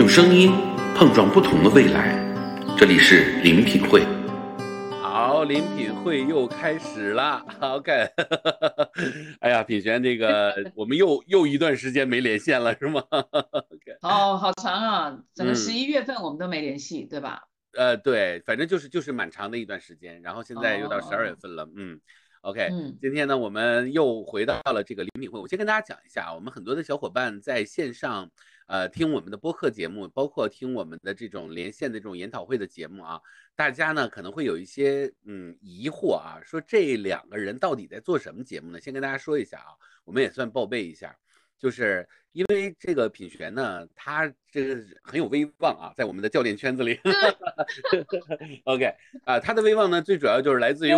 用声音碰撞不同的未来，这里是林品会。好，林品会又开始了。OK，哎呀，品璇，这个 我们又又一段时间没连线了，是吗？哦，好长啊，整个嗯十一月份我们都没联系，对吧？呃，对，反正就是就是蛮长的一段时间，然后现在又到哦十二月份了，嗯，OK，嗯今天呢，我们又回到了这个林品会。我先跟大家讲一下，我们很多的小伙伴在线上，呃，听我们的播客节目，包括听我们的这种连线的这种研讨会的节目啊，大家呢可能会有一些嗯疑惑啊，说这两个人到底在做什么节目呢？先跟大家说一下啊，我们也算报备一下，就是因为这个品璇呢，他这个很有威望啊，在我们的教练圈子里。OK 啊，他的威望呢，最主要就是来自于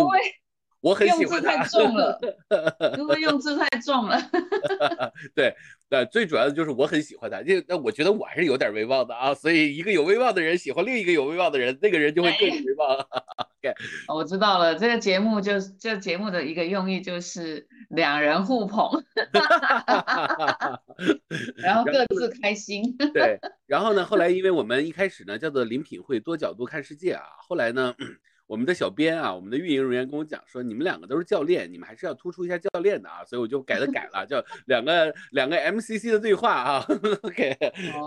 我很喜用字太欢他。重了，因为用字太重了。对，呃，最主要的就是我很喜欢他，这那我觉得我还是有点威望的啊，所以一个有威望的人喜欢另一个有威望的人，那个人就会更有威望。哦我知道了，这个节目就是这节目的一个用意就是两人互捧，然后各自开心。对，然后呢，后来因为我们一开始呢叫做林品会多角度看世界啊，后来呢，我们的小编啊，我们的运营人员跟我讲说，你们两个都是教练，你们还是要突出一下教练的啊，所以我就改了改了，叫 两个两个 MCC 的对话啊，OK，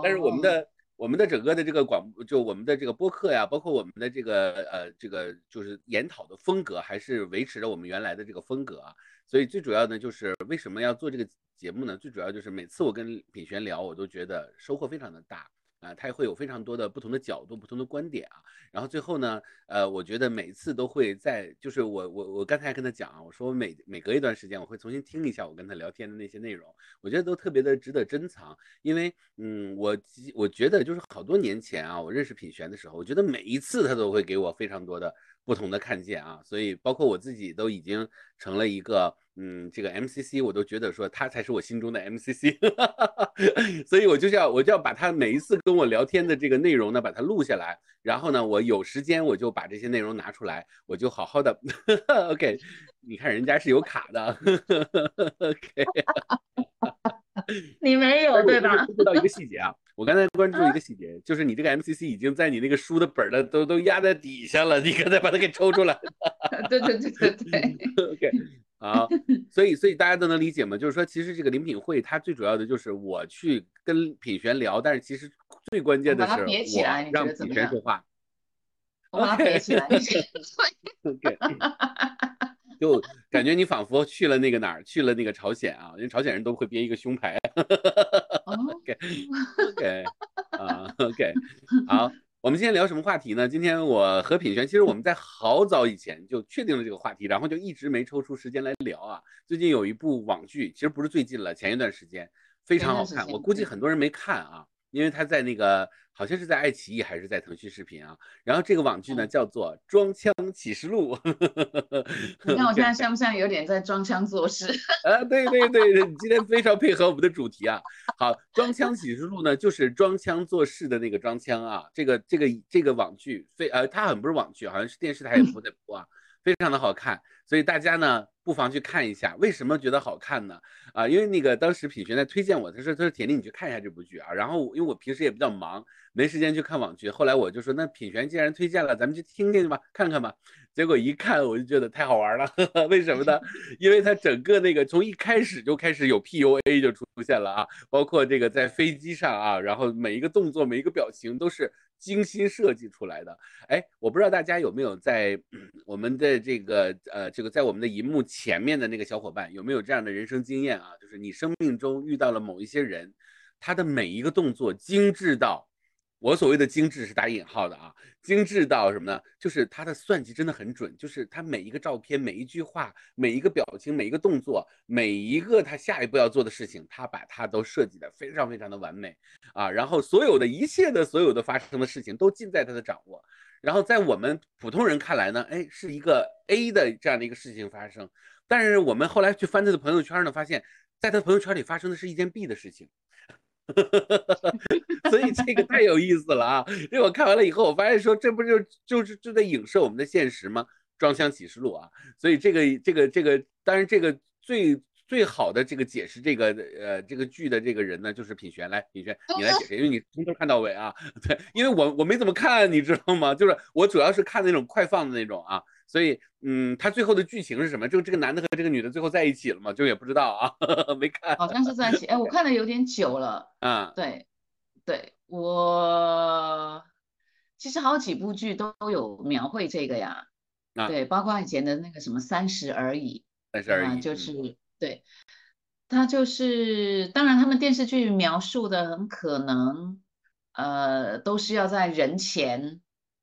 但是我们的。我们的整个的这个广，就我们的这个播客呀，包括我们的这个呃这个就是研讨的风格，还是维持着我们原来的这个风格啊。所以最主要呢，就是为什么要做这个节目呢？最主要就是每次我跟品璇聊，我都觉得收获非常的大啊，他也会有非常多的不同的角度、不同的观点啊。然后最后呢，呃，我觉得每次都会在，就是我我我刚才还跟他讲啊，我说每每隔一段时间我会重新听一下我跟他聊天的那些内容，我觉得都特别的值得珍藏，因为嗯，我我觉得就是好多年前啊，我认识品璇的时候，我觉得每一次他都会给我非常多的不同的看见啊，所以包括我自己都已经成了一个嗯，这个 MCC，我都觉得说他才是我心中的 MCC，所以我就要我就要把他每一次跟我聊天的这个内容呢，把它录下来，然后呢，我有时间我就把这些内容拿出来，我就好好的 OK，你看人家是有卡的 OK。你没有对吧？注意到一个细节啊，我刚才关注一个细节，就是你这个 MCC 已经在你那个书的本的都都压在底下了，你刚才把它给抽出来。对对对对对，OK，好，所以所以大家都能理解嘛，就是说其实这个林品会它最主要的就是我去跟品璇聊，但是其实最关键的是我让品璇说话。我把它别起来。OK，就感觉你仿佛去了那个哪儿，去了那个朝鲜啊，因为朝鲜人都会编一个胸牌。哦 OK OK 啊 OK，好，我们今天聊什么话题呢？今天我和品璇，其实我们在好早以前就确定了这个话题，然后就一直没抽出时间来聊啊。最近有一部网剧，其实不是最近了，前一段时间非常好看，我估计嗯很多人没看啊，因为他在那个好像是在爱奇艺还是在腾讯视频啊。然后这个网剧呢嗯叫做《装腔启示录》你看我现在像不像有点在装腔作势？啊，对对对对，你今天非常配合我们的主题啊。好，《装腔启示录》呢，就是装腔作势的那个装腔啊。这个这个这个网剧非呃，它好像不是网剧，好像是电视台也播在播啊，非常的好看。所以大家呢不妨去看一下。为什么觉得好看呢？啊，因为那个当时品璇在推荐我，他说他说铁力你去看一下这部剧啊。然后因为我平时也比较忙，没时间去看网剧。后来我就说，那品璇既然推荐了，咱们就听听吧，看看吧。结果一看我就觉得太好玩了，为什么呢？因为他整个那个从一开始就开始有 PUA 就出现了啊，包括这个在飞机上啊，然后每一个动作、每一个表情都是精心设计出来的。哎，我不知道大家有没有在、我们的这个呃这个在我们的荧幕前面的那个小伙伴有没有这样的人生经验啊？就是你生命中遇到了某一些人，他的每一个动作精致到。我所谓的精致是打引号的啊，精致到什么呢？就是他的算计真的很准，就是他每一个照片、每一句话、每一个表情、每一个动作、每一个他下一步要做的事情，他把它都设计的非常非常的完美啊。然后所有的一切的所有的发生的事情都尽在他的掌握。然后在我们普通人看来呢，哎，是一个 A 的这样的一个事情发生，但是我们后来去翻他的朋友圈呢，发现在他朋友圈里发生的是一件 B 的事情。所以这个太有意思了啊！因为我看完了以后，我发现说这不就就是就在影射我们的现实吗？装腔启示录啊！所以这个这个这个，当然这个最最好的这个解释这个呃这个剧的这个人呢，就是品璇。来，品璇，你来解释，因为你从头看到尾啊。对，因为我我没怎么看，你知道吗？就是我主要是看那种快放的那种啊，所以嗯，他最后的剧情是什么？就这个男的和这个女的最后在一起了嘛？就也不知道啊，没看。好像是在一起。哎，我看的有点久了。啊，对，对我其实好几部剧都都有描绘这个呀。啊，对，包括以前的那个什么《三十而已》，三十而已，就是对，他就是，当然他们电视剧描述的很可能，呃，都是要在人前，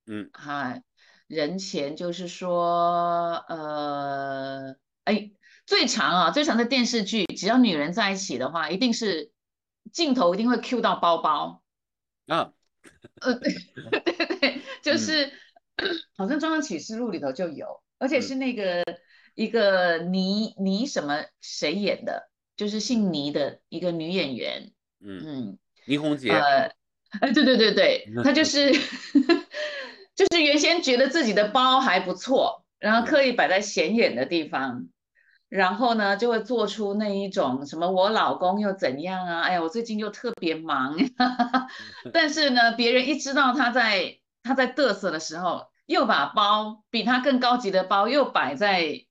嗯，哈，人前就是说，呃，哎，最长啊，最长的电视剧，只要女人在一起的话，一定是镜头一定会 cue 到包包，啊，呃，对 对对，就是。好像《中央启示录》里头就有，而且是那个一个倪倪什么谁演的，就是姓倪的一个女演员，嗯嗯，倪虹洁，呃，哎，对对对对，她就 是就是原先觉得自己的包还不错，然后刻意摆在显眼的地方，然后呢就会做出那一种什么我老公又怎样啊，哎呀，我最近又特别忙，但是呢，别人一知道他在。他在嘚瑟的时候，又把包比他更高级的包又摆在，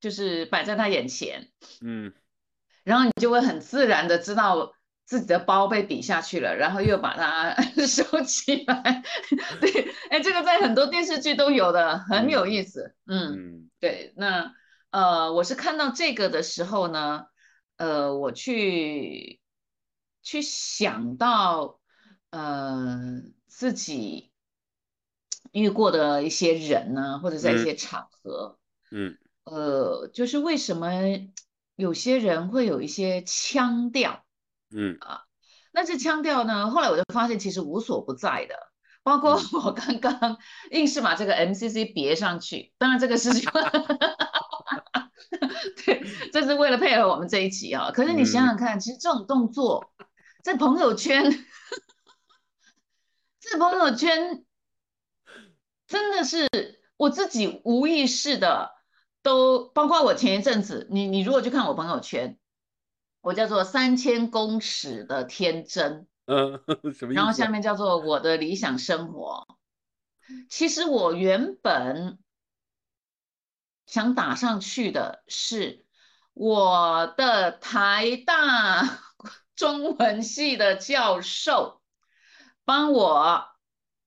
就是摆在他眼前，嗯，然后你就会很自然的知道自己的包被比下去了，然后又把它 收起来。对，哎，这个在很多电视剧都有的，很有意思。嗯，对，那呃，我是看到这个的时候呢，呃，我去去想到呃自己。遇过的一些人呢，或者在一些场合，嗯，呃，就是为什么有些人会有一些腔调，嗯啊，那这腔调呢，后来我就发现其实无所不在的，包括我刚刚硬是把这个 MCC 别上去，当然这个事情，对，这是为了配合我们这一集啊。可是你想想看，其实这种动作在朋友圈，在朋友圈。真的是我自己无意识的，都包括我前一阵子，你你如果去看我朋友圈，我叫做三千公尺的天真，嗯，什么意思？然后下面叫做我的理想生活。其实我原本想打上去的是我的台大 中文系的教授帮我。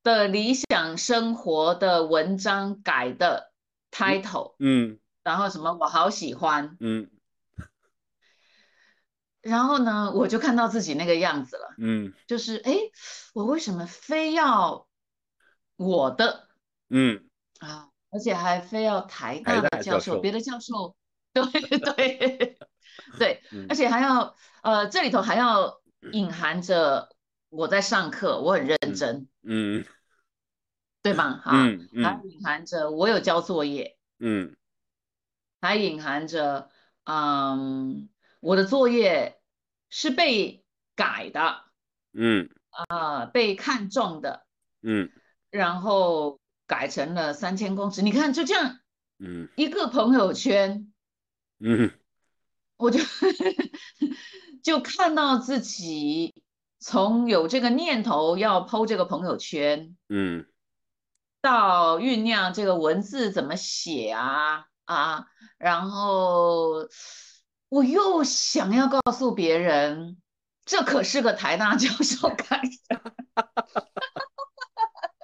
的理想生活的文章改的 title，嗯，然后什么我好喜欢，嗯，然后呢，我就看到自己那个样子了，嗯，就是哎，我为什么非要我的，嗯。啊，而且还非要台大的教授，别的教授，对 对对，而且还要呃，这里头还要隐含着我在上课，我很认真，嗯。对吧？哈，还隐含着我有交作业，嗯，还隐含着，嗯，我的作业是被改的，嗯，啊，被看中的，嗯，然后改成了三千公尺。你看，就这样，嗯，一个朋友圈，嗯，我就 就看到自己从有这个念头要剖这个朋友圈，嗯。到酝酿这个文字怎么写啊啊，然后我又想要告诉别人，这可是个台大 教授开的。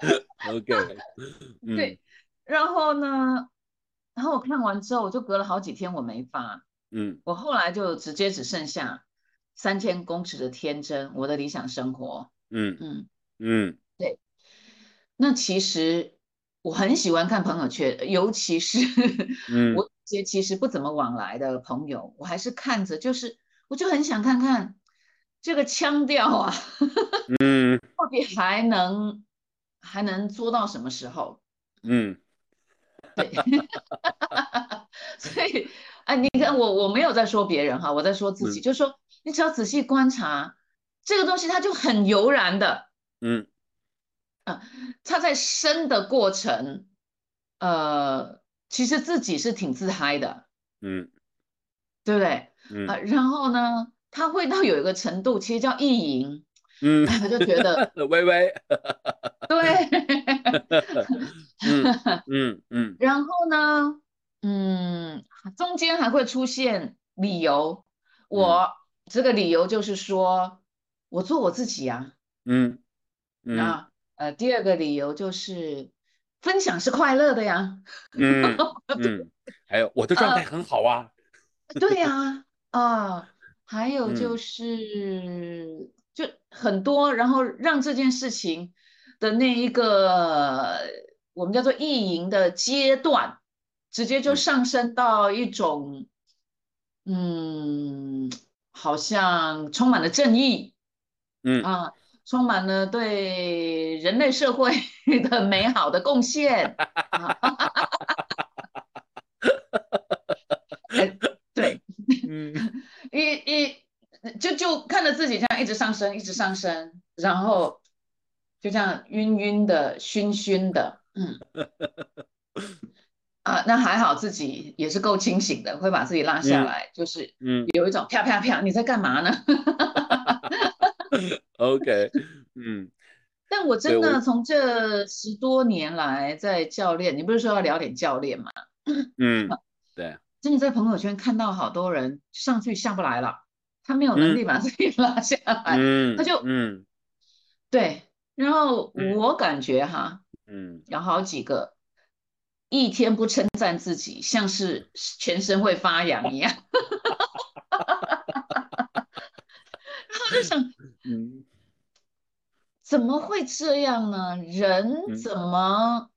OK，对，然后呢，然后我看完之后，我就隔了好几天我没发，嗯，我后来就直接只剩下三千公尺的天真，我的理想生活，嗯。嗯。嗯，对。那其实我很喜欢看朋友圈，尤其是我些其实不怎么往来的朋友，我还是看着，就是我就很想看看这个腔调啊，嗯，到底还能还能做到什么时候？嗯，对，所以哎，你看我我没有在说别人哈，我在说自己，就是说你只要仔细观察这个东西，它就很悠然的，嗯。啊，它在生的过程，呃，其实自己是挺自嗨的，嗯，对不对？嗯。啊，然后呢，他会到有一个程度，其实叫意淫，嗯，他就觉得 微微，对，嗯。嗯嗯。然后呢，嗯，中间还会出现理由，我这个理由就是说我做我自己啊，嗯。嗯啊，呃，第二个理由就是分享是快乐的呀，嗯 嗯，还有我的状态很好啊，对呀，啊，还有嗯。就是就很多，然后让这件事情的那一个我们叫做意淫的阶段，直接就嗯上升到一种，嗯，好像充满了正义。嗯。啊，充满了对人类社会 的美好的贡献对。嗯一一就就看着自己这样一直上升，一直上升，然后就这样晕晕的、醺醺的，嗯，啊，那还好自己也是够清醒的，会把自己拉下嗯来，就是嗯有一种啪啪啪，你在干嘛呢？OK，嗯但我真的从这十多年来在教练，你不是说要聊点教练吗？嗯，对，真的在朋友圈看到好多人上去下不来了，他没有能力把自己 拉下来，嗯，他就嗯对，然后嗯我感觉哈，嗯有好几个一天不称赞自己，像是全身会发痒一样。然后就想，嗯怎么会这样呢？人嗯怎么，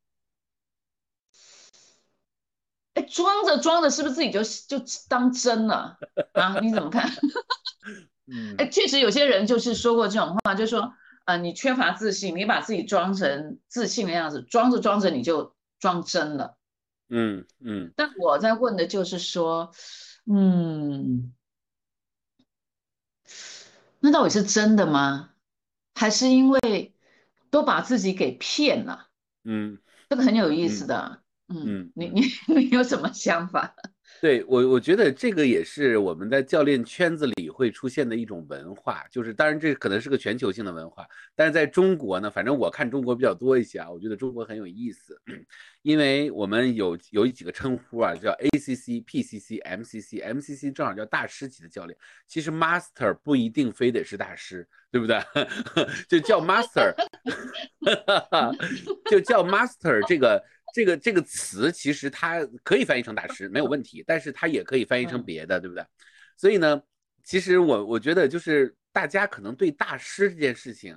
哎，装着装着，是不是自己就就当真了啊？你怎么看？嗯哎，确实有些人就是说过这种话，就说，呃，你缺乏自信，你把自己装成自信的样子，装着装着你就装真了。嗯嗯但我在问的就是说，嗯，那到底是真的吗？还是因为都把自己给骗了？嗯。这个很有意思的。嗯嗯，你嗯你 你有什么想法？对我，我觉得这个也是我们在教练圈子里会出现的一种文化，就是当然这可能是个全球性的文化，但是在中国呢，反正我看中国比较多一些啊，我觉得中国很有意思，因为我们有有几个称呼啊，叫 ACC、PCC、MCC、MCC 正好叫大师级的教练，其实 Master 不一定非得是大师，对不对？就叫 Master，就叫 Master 这个。这个这个词其实它可以翻译成大师没有问题，但是它也可以翻译成别的，对不对？所以呢，其实我我觉得就是大家可能对大师这件事情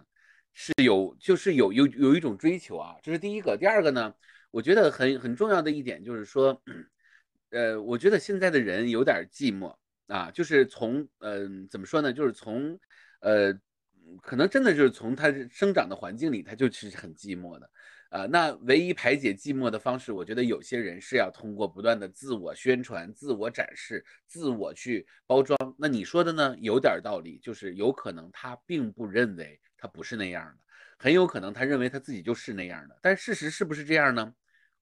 是有就是有有有一种追求啊，这是第一个。第二个呢，我觉得很很重要的一点就是说，呃，我觉得现在的人有点寂寞啊，就是从嗯、呃、怎么说呢，就是从呃可能真的就是从他生长的环境里，他就是很寂寞的。呃，那唯一排解寂寞的方式，我觉得有些人是要通过不断的自我宣传、自我展示、自我去包装。那你说的呢，有点道理，就是有可能他并不认为他不是那样的，很有可能他认为他自己就是那样的。但事实是不是这样呢？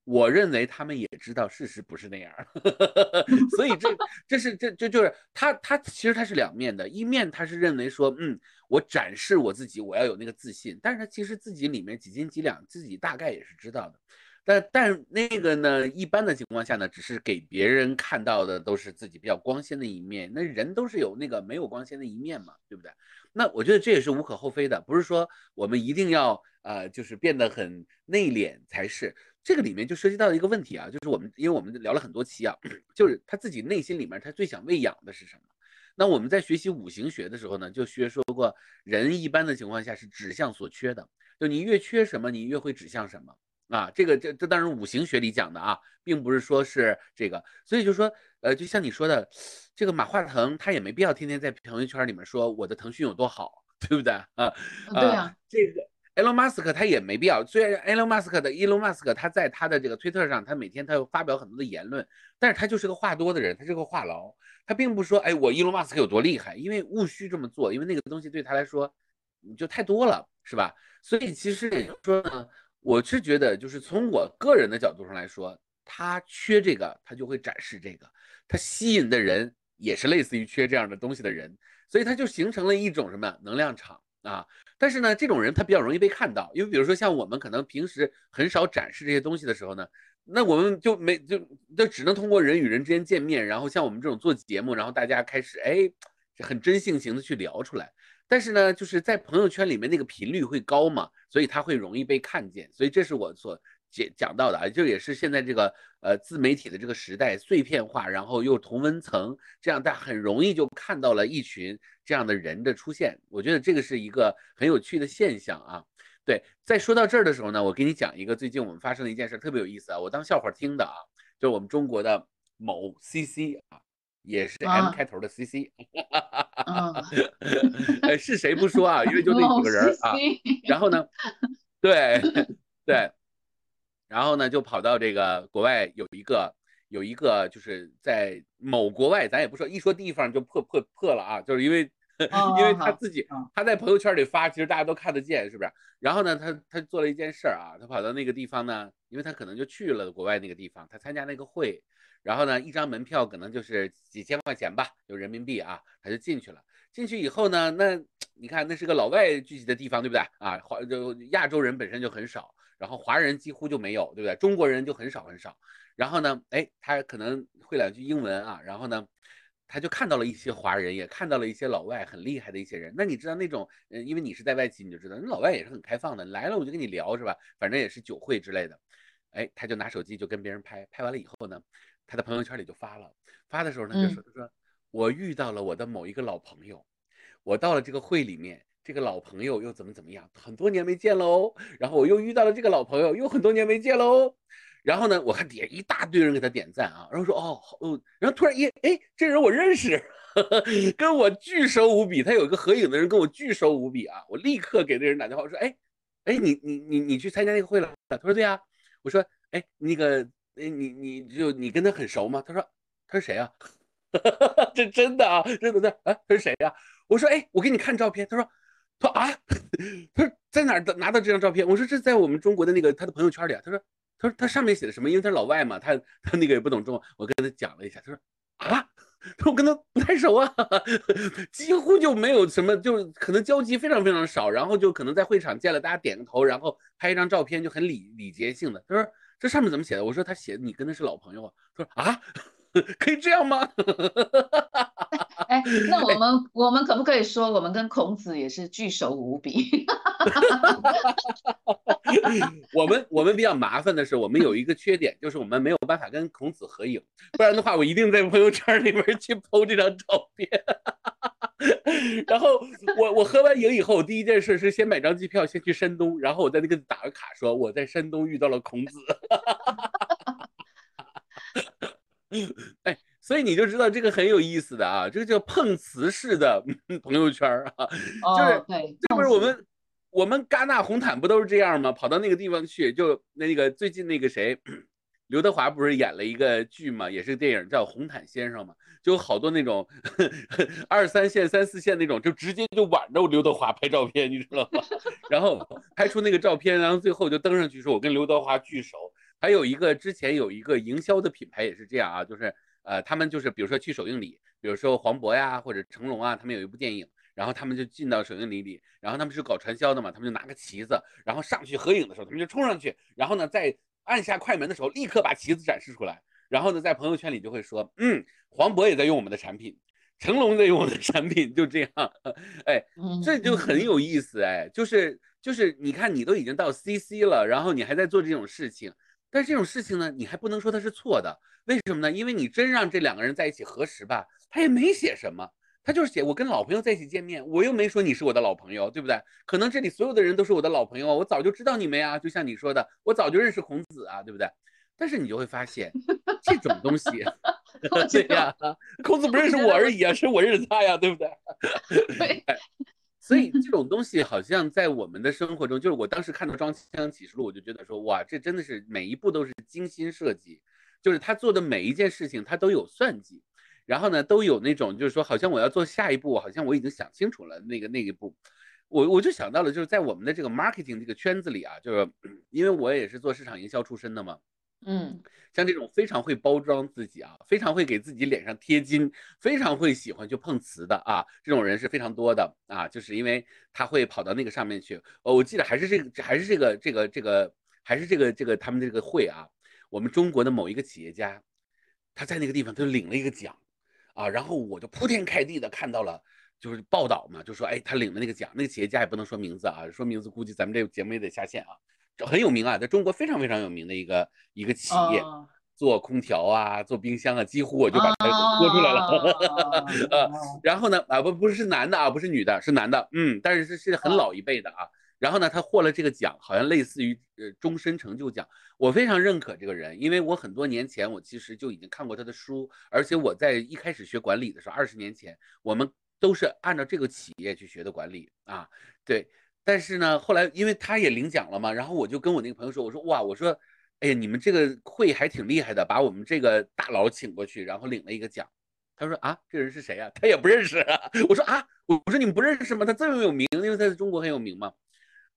我认为他们也知道事实不是那样，所以这这是这这就是他他其实他是两面的，一面他是认为说，嗯，我展示我自己，我要有那个自信，但是他其实自己里面几斤几两，自己大概也是知道的，但但那个呢，一般的情况下呢，只是给别人看到的都是自己比较光鲜的一面，那人都是有那个没有光鲜的一面嘛，对不对？那我觉得这也是无可厚非的，不是说我们一定要呃，就是变得很内敛才是。这个里面就涉及到一个问题啊，就是我们因为我们聊了很多期啊，就是他自己内心里面他最想喂养的是什么？那我们在学习五行学的时候呢，就学说过，人一般的情况下是指向所缺的，就你越缺什么，你越会指向什么啊。这个这这当然五行学里讲的啊，并不是说是这个，所以就说呃，就像你说的，这个马化腾他也没必要天天在朋友圈里面说我的腾讯有多好，对不对啊？对啊，这个。Elon Musk 他也没必要，虽然 Elon Musk 的 Elon Musk 他在他的这个推特上，他每天他有发表很多的言论，但是他就是个话多的人，他是个话痨，他并不说，哎，我 Elon Musk 有多厉害，因为务虚这么做，因为那个东西对他来说就太多了，是吧？所以其实也就是说呢，我是觉得，就是从我个人的角度上来说，他缺这个，他就会展示这个，他吸引的人也是类似于缺这样的东西的人，所以他就形成了一种什么能量场啊。但是呢，这种人他比较容易被看到，因为比如说像我们可能平时很少展示这些东西的时候呢，那我们就没就就只能通过人与人之间见面，然后像我们这种做节目，然后大家开始哎很真性情的去聊出来。但是呢，就是在朋友圈里面那个频率会高嘛，所以他会容易被看见。所以这是我所讲讲到的啊，就也是现在这个呃自媒体的这个时代碎片化，然后又同温层，这样大家很容易就看到了一群这样的人的出现。我觉得这个是一个很有趣的现象啊。对，在说到这儿的时候呢，我给你讲一个最近我们发生的一件事，特别有意思啊，我当笑话听的啊，就是我们中国的某 CC 啊。也是 M 开头的 CC，呃，是谁不说啊？因为就那几个人啊。然后呢，对对，然后呢就跑到这个国外有一个有一个就是在某国外，咱也不说，一说地方就破破破了啊，就是因为因为他自己他在朋友圈里发，其实大家都看得见，是不是？然后呢，他他做了一件事儿啊，他跑到那个地方呢，因为他可能就去了国外那个地方，他参加那个会。然后呢，一张门票可能就是几千块钱吧，就人民币啊，他就进去了。进去以后呢，那你看那是个老外聚集的地方，对不对啊？华就亚洲人本身就很少，然后华人几乎就没有，对不对？中国人就很少很少。然后呢，哎，他可能会两句英文啊，然后呢，他就看到了一些华人，也看到了一些老外很厉害的一些人。那你知道那种，嗯，因为你是在外企，你就知道那老外也是很开放的，来了我就跟你聊，是吧？反正也是酒会之类的。哎，他就拿手机就跟别人拍拍完了以后呢。他的朋友圈里就发了，发的时候呢就说：“他说我遇到了我的某一个老朋友，我到了这个会里面，这个老朋友又怎么怎么样，很多年没见喽。然后我又遇到了这个老朋友，又很多年没见喽。然后呢，我看底下一大堆人给他点赞啊，然后说哦哦，然后突然一哎，这人我认识，跟我巨熟无比。他有一个合影的人跟我巨熟无比啊，我立刻给那人打电话，我说：哎哎，你你你你去参加那个会了？他说对呀。我说：哎，那个。”哎，你你就你跟他很熟吗？他说他是谁啊？这真的啊，真的的。啊，他是谁呀？我说哎，我给你看照片。他说他啊，他说在哪儿拿到这张照片？我说这在我们中国的那个他的朋友圈里啊。他说他说他上面写的什么？因为他是老外嘛，他他那个也不懂中文。我跟他讲了一下，他说啊，他说我跟他不太熟啊，几乎就没有什么，就可能交集非常非常少。然后就可能在会场见了，大家点个头，然后拍一张照片，就很礼礼节性的。他说。这上面怎么写的？我说他写的你跟他是老朋友啊。他说啊，可以这样吗？哎，那我们我们可不可以说我们跟孔子也是巨熟无比？我们我们比较麻烦的是，我们有一个缺点，就是我们没有办法跟孔子合影，不然的话，我一定在朋友圈里面去 PO 这张照片。然后我我喝完影以后，我第一件事是先买张机票，先去山东，然后我在那个打个卡，说我在山东遇到了孔子。哎，所以你就知道这个很有意思的啊，这个叫碰瓷式的朋友圈啊，就是这不是我们我们戛纳红毯不都是这样吗？跑到那个地方去，就那个最近那个谁。刘德华不是演了一个剧嘛，也是电影叫《红毯先生》嘛，就有好多那种 二三线、三四线那种，就直接就挽着刘德华拍照片，你知道吗？然后拍出那个照片，然后最后就登上去说：“我跟刘德华巨熟。”还有一个之前有一个营销的品牌也是这样啊，就是呃，他们就是比如说去首映礼，比如说黄渤呀或者成龙啊，他们有一部电影，然后他们就进到首映礼里，然后他们是搞传销的嘛，他们就拿个旗子，然后上去合影的时候，他们就冲上去，然后呢在。按下快门的时候，立刻把旗子展示出来，然后呢，在朋友圈里就会说，嗯，黄渤也在用我们的产品，成龙在用我们的产品，就这样，哎，这就很有意思，哎，就是就是你看，你都已经到 CC 了，然后你还在做这种事情，但是这种事情呢，你还不能说它是错的，为什么呢？因为你真让这两个人在一起核实吧，他也没写什么。他就是写我跟老朋友在一起见面，我又没说你是我的老朋友，对不对？可能这里所有的人都是我的老朋友，我早就知道你们呀，就像你说的，我早就认识孔子啊，对不对？但是你就会发现，这种东西，对呀，孔子不认识我而已啊，是我认识他呀，对不对？所以 这种东西好像在我们的生活中，就是我当时看到《装腔启示录》，我就觉得说，哇，这真的是每一步都是精心设计，就是他做的每一件事情，他都有算计。然后呢，都有那种就是说，好像我要做下一步，好像我已经想清楚了那个那一步，我我就想到了，就是在我们的这个 marketing 这个圈子里啊，就是因为我也是做市场营销出身的嘛，嗯，像这种非常会包装自己啊，非常会给自己脸上贴金，非常会喜欢去碰瓷的啊，这种人是非常多的啊，就是因为他会跑到那个上面去。哦，我记得还是这个，还是这个，这个，这个，还是这个，这个他们这个会啊，我们中国的某一个企业家，他在那个地方他就领了一个奖啊，然后我就铺天盖地的看到了。就是报道嘛，就说哎，他领的那个奖，那个企业家也不能说名字啊，说名字估计咱们这个节目也得下线啊。很有名啊，在中国非常非常有名的一个一个企业，做空调啊，做冰箱啊，几乎我就把它说出来了。呃，然后呢，啊不不是男的啊，不是女的，是男的，嗯，但是是是很老一辈的啊。然后呢，他获了这个奖，好像类似于呃终身成就奖。我非常认可这个人，因为我很多年前我其实就已经看过他的书，而且我在一开始学管理的时候，二十年前我们。都是按照这个企业去学的管理啊，对。但是呢，后来因为他也领奖了嘛，然后我就跟我那个朋友说，我说哇，我说，哎呀，你们这个会还挺厉害的，把我们这个大佬请过去，然后领了一个奖。他说啊，这人是谁呀？他也不认识。我说啊，我说你们不认识吗？他这么有名，因为他在中国很有名嘛。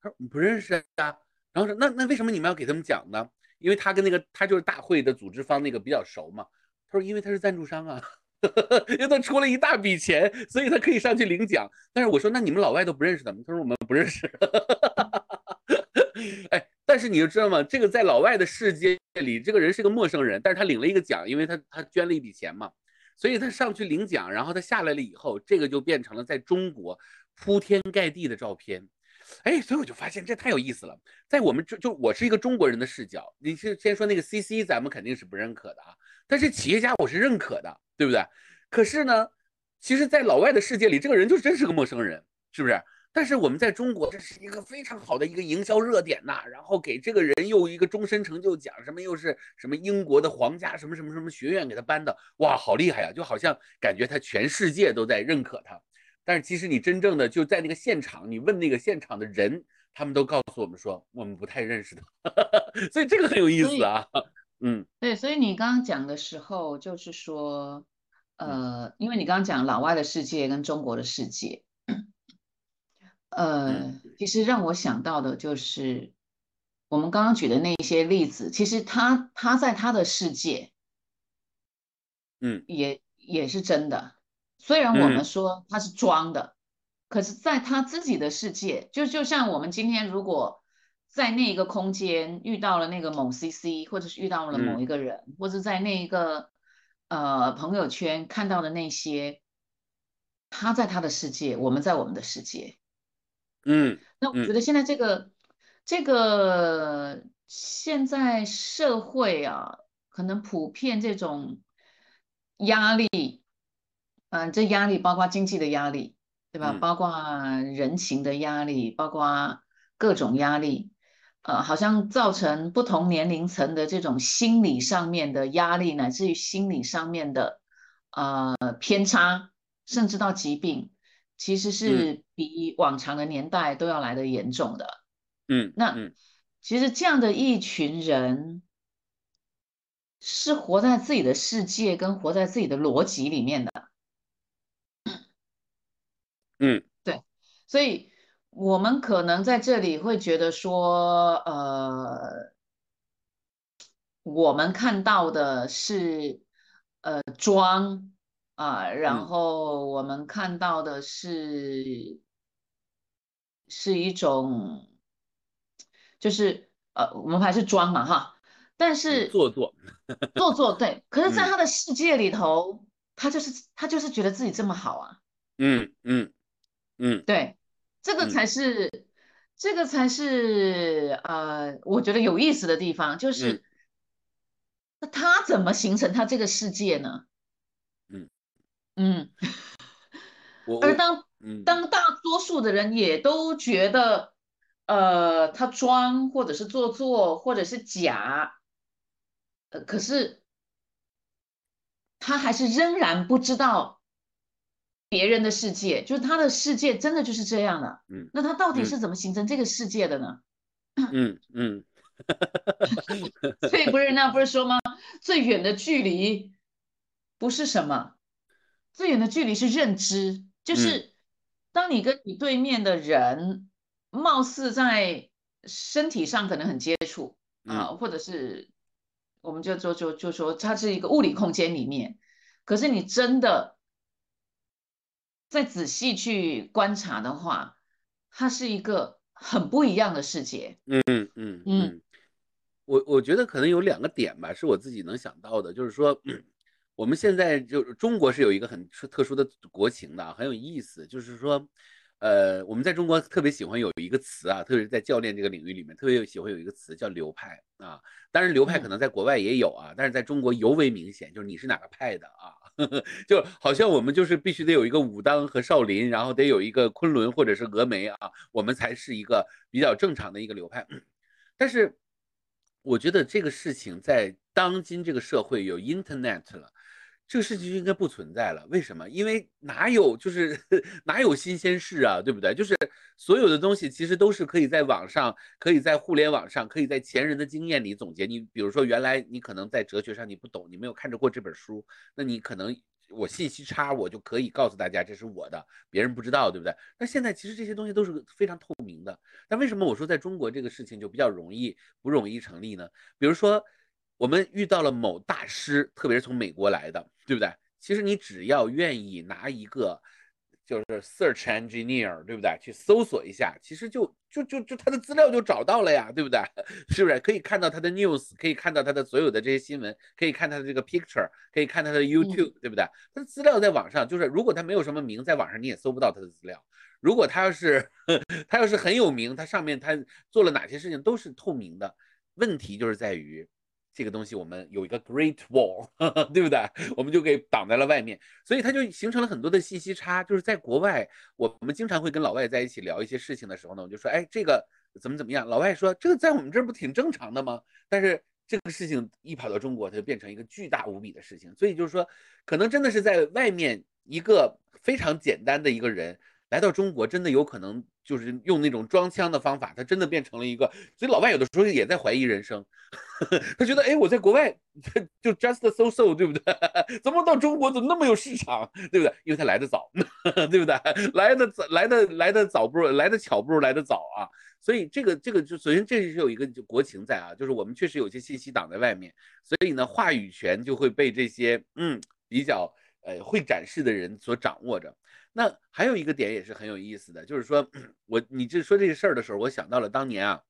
他说不认识啊。然后说那那为什么你们要给他们奖呢？因为他跟那个他就是大会的组织方那个比较熟嘛。他说因为他是赞助商啊。因为他出了一大笔钱，所以他可以上去领奖。但是我说，那你们老外都不认识他吗？他说我们不认识。哎，但是你就知道吗？这个在老外的世界里，这个人是个陌生人，但是他领了一个奖，因为他他捐了一笔钱嘛，所以他上去领奖，然后他下来了以后，这个就变成了在中国铺天盖地的照片。哎，所以我就发现这太有意思了。在我们就就我是一个中国人的视角，你是先说那个 CC，咱们肯定是不认可的啊。但是企业家我是认可的，对不对？可是呢，其实，在老外的世界里，这个人就真是个陌生人，是不是？但是我们在中国，这是一个非常好的一个营销热点呐。然后给这个人又一个终身成就奖，什么又是什么英国的皇家什么什么什么学院给他颁的，哇，好厉害呀！就好像感觉他全世界都在认可他。但是其实你真正的就在那个现场，你问那个现场的人，他们都告诉我们说，我们不太认识他。所以这个很有意思啊。嗯，对，所以你刚刚讲的时候，就是说，呃，因为你刚刚讲老外的世界跟中国的世界，呃，其实让我想到的就是我们刚刚举的那些例子，其实他他在他的世界，嗯，也也是真的，虽然我们说他是装的，可是在他自己的世界，就就像我们今天如果。在那一个空间遇到了那个某 CC，或者是遇到了某一个人，或者在那一个呃朋友圈看到的那些，他在他的世界，我们在我们的世界。嗯，那我觉得现在这个这个现在社会啊，可能普遍这种压力，嗯，这压力包括经济的压力，对吧？包括人情的压力，包括各种压力。呃，好像造成不同年龄层的这种心理上面的压力，乃至于心理上面的呃偏差，甚至到疾病，其实是比往常的年代都要来的严重的。嗯，那其实这样的一群人是活在自己的世界跟活在自己的逻辑里面的。嗯，对，所以。我们可能在这里会觉得说，呃，我们看到的是呃装啊，然后我们看到的是是一种，就是呃，我们还是装嘛哈，但是做作。做作对，可是在他的世界里头，他就是他就是觉得自己这么好啊，嗯嗯嗯，对。这个才是，这个才是呃，我觉得有意思的地方，就是那他怎么形成他这个世界呢？嗯 嗯，而当当大多数的人也都觉得，呃，他装或者是做作或者是假，呃，可是他还是仍然不知道。别人的世界，就是他的世界，真的就是这样的。嗯，那他到底是怎么形成这个世界的呢？嗯嗯，所以不是那不是说吗？最远的距离不是什么，最远的距离是认知，就是当你跟你对面的人，貌似在身体上可能很接触啊，或者是我们就就就就说它是一个物理空间里面，可是你真的再仔细去观察的话，它是一个很不一样的世界。嗯嗯嗯，我我觉得可能有两个点吧，是我自己能想到的，就是说，我们现在就中国是有一个很特殊的国情的，啊很有意思，就是说。呃，我们在中国特别喜欢有一个词啊，特别是在教练这个领域里面，特别喜欢有一个词叫流派啊。当然，流派可能在国外也有啊，但是在中国尤为明显，就是你是哪个派的啊？就好像我们就是必须得有一个武当和少林，然后得有一个昆仑或者是峨眉啊，我们才是一个比较正常的一个流派。但是，我觉得这个事情在当今这个社会有 Internet 了。这个事情就应该不存在了，为什么？因为哪有就是 哪有新鲜事啊，对不对？就是所有的东西其实都是可以在网上，可以在互联网上，可以在前人的经验里总结。你比如说，原来你可能在哲学上你不懂，你没有看着过这本书，那你可能我信息差，我就可以告诉大家这是我的，别人不知道，对不对？那现在其实这些东西都是非常透明的。但为什么我说在中国这个事情就比较容易不容易成立呢？比如说。我们遇到了某大师，特别是从美国来的，对不对？其实你只要愿意拿一个，就是 search engineer，对不对？去搜索一下，其实就就就就他的资料就找到了呀，对不对？是不是？可以看到他的 news，可以看到他的所有的这些新闻，可以看他的这个 picture，可以看他的 YouTube，对不对？他的资料在网上，就是如果他没有什么名，在网上你也搜不到他的资料。如果他要是 他要是很有名，他上面他做了哪些事情都是透明的。问题就是在于。这个东西我们有一个 Great Wall，对不对？我们就给挡在了外面，所以它就形成了很多的信息差。就是在国外，我们经常会跟老外在一起聊一些事情的时候呢，我就说，哎，这个怎么怎么样？老外说这个在我们这儿不挺正常的吗？但是这个事情一跑到中国，它就变成一个巨大无比的事情。所以就是说，可能真的是在外面一个非常简单的一个人。来到中国，真的有可能就是用那种装腔的方法，他真的变成了一个。所以老外有的时候也在怀疑人生，他觉得，哎，我在国外 就 just so so，对不对？怎么到中国怎么那么有市场，对不对？因为他来的早，对不对？来的早，来的来的早不如来的巧不如来的早啊。所以这个这个就首先这是有一个就国情在啊，就是我们确实有些信息挡在外面，所以呢，话语权就会被这些嗯比较呃会展示的人所掌握着。那还有一个点也是很有意思的，就是说 我你这说这个事儿的时候，我想到了当年啊，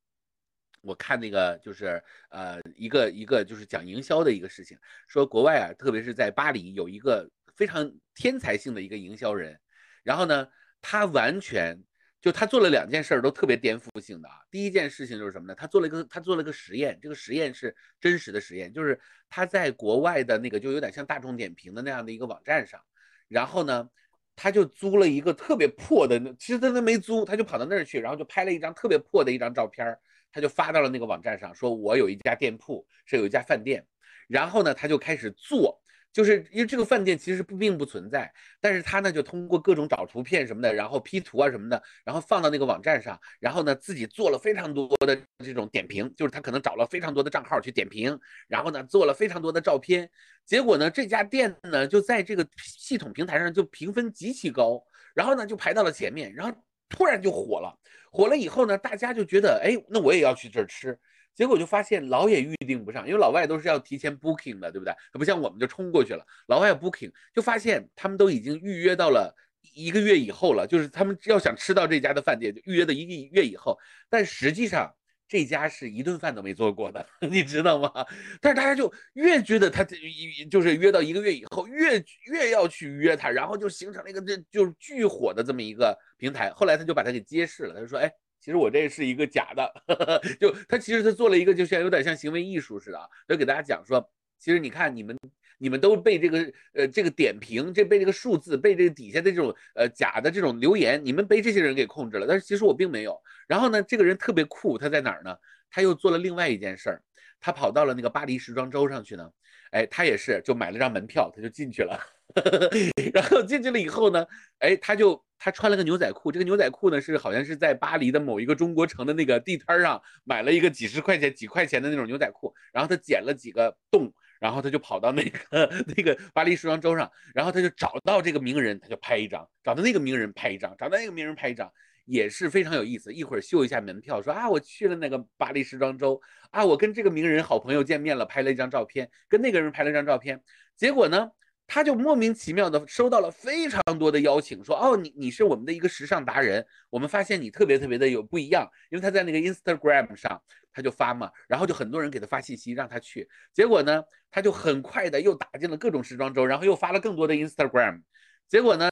我看那个就是呃一个一个就是讲营销的一个事情，说国外啊，特别是在巴黎有一个非常天才性的一个营销人，然后呢，他完全就他做了两件事儿都特别颠覆性的啊。第一件事情就是什么呢？他做了一个他做了一个实验，这个实验是真实的实验，就是他在国外的那个就有点像大众点评的那样的一个网站上，然后呢。他就租了一个特别破的，其实他都没租，他就跑到那儿去，然后就拍了一张特别破的一张照片，他就发到了那个网站上，说我有一家店铺，是有一家饭店，然后呢，他就开始做。就是因为这个饭店其实不并不存在，但是他呢就通过各种找图片什么的，然后 P 图啊什么的，然后放到那个网站上，然后呢自己做了非常多的这种点评，就是他可能找了非常多的账号去点评，然后呢做了非常多的照片，结果呢这家店呢就在这个系统平台上就评分极其高，然后呢就排到了前面，然后突然就火了，火了以后呢大家就觉得哎那我也要去这儿吃。结果就发现老也预定不上，因为老外都是要提前 booking 的，对不对？不像我们就冲过去了，老外 booking 就发现他们都已经预约到了一个月以后了，就是他们要想吃到这家的饭店，就预约的一个月以后。但实际上这家是一顿饭都没做过的，你知道吗？但是大家就越觉得他就是约到一个月以后，越越要去约他，然后就形成了一个这就是巨火的这么一个平台。后来他就把它给揭示了，他就说：“哎。”其实我这是一个假的，就他其实他做了一个就像有点像行为艺术似的啊，就给大家讲说，其实你看你们你们都被这个呃这个点评，这被这个数字，被这个底下的这种呃假的这种留言，你们被这些人给控制了。但是其实我并没有。然后呢，这个人特别酷，他在哪儿呢？他又做了另外一件事儿，他跑到了那个巴黎时装周上去呢。哎，他也是就买了张门票，他就进去了。然后进去了以后呢，哎，他就。他穿了个牛仔裤，这个牛仔裤呢是好像是在巴黎的某一个中国城的那个地摊上买了一个几十块钱、几块钱的那种牛仔裤，然后他剪了几个洞，然后他就跑到那个 那个巴黎时装周上，然后他就找到这个名人，他就拍一张；找到那个名人拍一张；找到那个名人拍一张。也是非常有意思。一会儿秀一下门票，说啊，我去了那个巴黎时装周啊，我跟这个名人好朋友见面了，拍了一张照片，跟那个人拍了一张照片。结果呢，他就莫名其妙的收到了非常多的邀请，说哦，你你是我们的一个时尚达人，我们发现你特别特别的有不一样，因为他在那个 Instagram 上他就发嘛，然后就很多人给他发信息让他去。结果呢，他就很快的又打进了各种时装周，然后又发了更多的 Instagram。结果呢，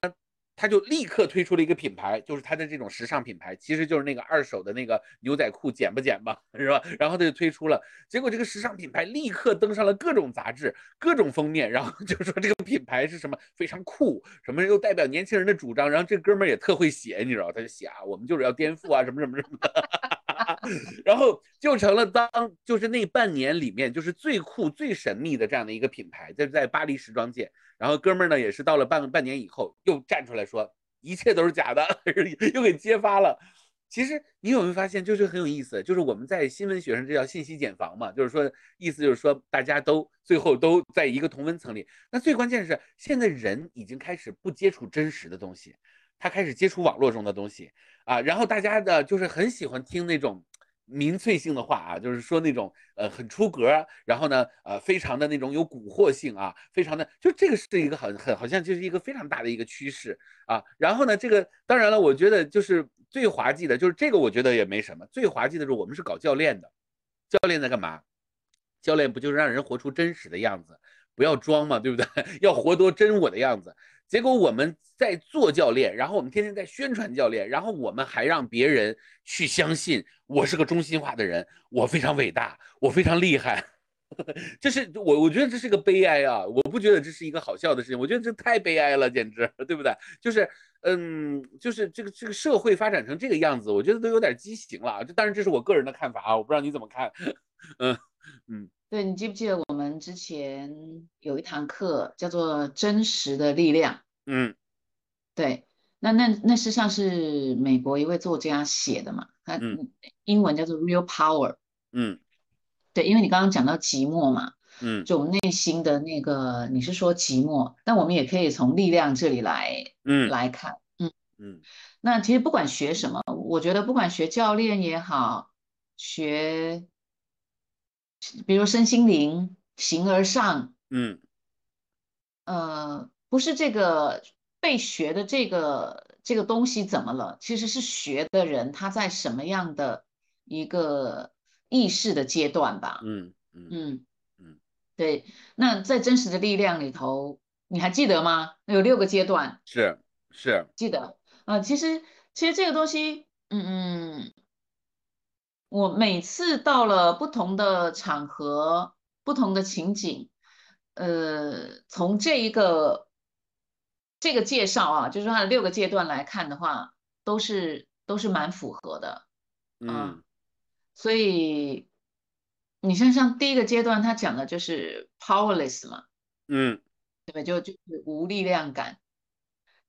他就立刻推出了一个品牌，就是他的这种时尚品牌，其实就是那个二手的那个牛仔裤，剪不剪吧，是吧？然后他就推出了，结果这个时尚品牌立刻登上了各种杂志、各种封面，然后就说这个品牌是什么非常酷，什么又代表年轻人的主张，然后这哥们儿也特会写，你知道，他就写啊，我们就是要颠覆啊，什么什么什么的。然后就成了当就是那半年里面就是最酷最神秘的这样的一个品牌，在在巴黎时装界。然后哥们儿呢也是到了半半年以后又站出来说一切都是假的，又给揭发了。其实你有没有发现，就是很有意思，就是我们在新闻学上这叫信息茧房嘛，就是说意思就是说大家都最后都在一个同温层里。那最关键是现在人已经开始不接触真实的东西，他开始接触网络中的东西啊。然后大家的就是很喜欢听那种。民粹性的话啊，就是说那种呃很出格，然后呢呃非常的那种有蛊惑性啊，非常的就这个是一个很很好像就是一个非常大的一个趋势啊。然后呢这个当然了，我觉得就是最滑稽的，就是这个我觉得也没什么。最滑稽的是我们是搞教练的，教练在干嘛？教练不就是让人活出真实的样子，不要装嘛，对不对？要活多真我的样子。结果我们在做教练，然后我们天天在宣传教练，然后我们还让别人去相信我是个中心化的人，我非常伟大，我非常厉害。这是我我觉得这是个悲哀啊！我不觉得这是一个好笑的事情，我觉得这太悲哀了，简直，对不对？就是嗯，就是这个这个社会发展成这个样子，我觉得都有点畸形了。这当然这是我个人的看法啊，我不知道你怎么看。嗯 嗯。对你记不记得我们之前有一堂课叫做《真实的力量》？嗯，对，那那那实际上是美国一位作家写的嘛，他英文叫做《Real Power》。嗯，对，因为你刚刚讲到寂寞嘛，嗯，就我们内心的那个，你是说寂寞，但我们也可以从力量这里来，嗯，来看，嗯嗯，那其实不管学什么，我觉得不管学教练也好，学。比如身心灵，形而上，嗯，呃，不是这个被学的这个这个东西怎么了？其实是学的人他在什么样的一个意识的阶段吧？嗯嗯嗯对。那在真实的力量里头，你还记得吗？有六个阶段，是是记得啊。其实其实这个东西，嗯嗯。我每次到了不同的场合、不同的情景，呃，从这一个这个介绍啊，就是它的六个阶段来看的话，都是都是蛮符合的，嗯，所以你像像第一个阶段，他讲的就是 powerless 嘛，嗯，对吧？就就是无力量感，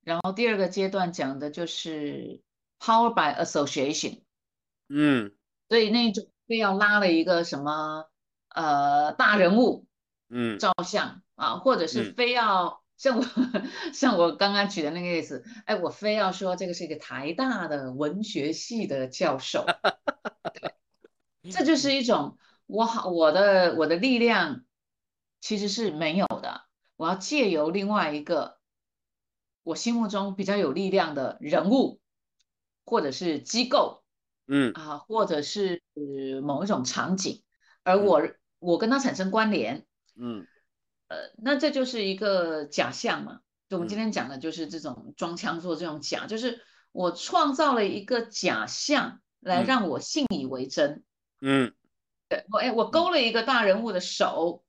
然后第二个阶段讲的就是 power by association，嗯。所以那种非要拉了一个什么呃大人物，嗯，照相啊，或者是非要像我像我刚刚举的那个例子，哎，我非要说这个是一个台大的文学系的教授，这就 是一种我好我的我的力量其实是没有的，我要借由另外一个我心目中比较有力量的人物或者是机构。嗯啊，或者是某一种场景，而我我跟他产生关联，嗯，呃，那这就是一个假象嘛。就我们今天讲的就是这种装腔作这种假，就是我创造了一个假象来让我信以为真。嗯，对我哎，我勾了一个大人物的手，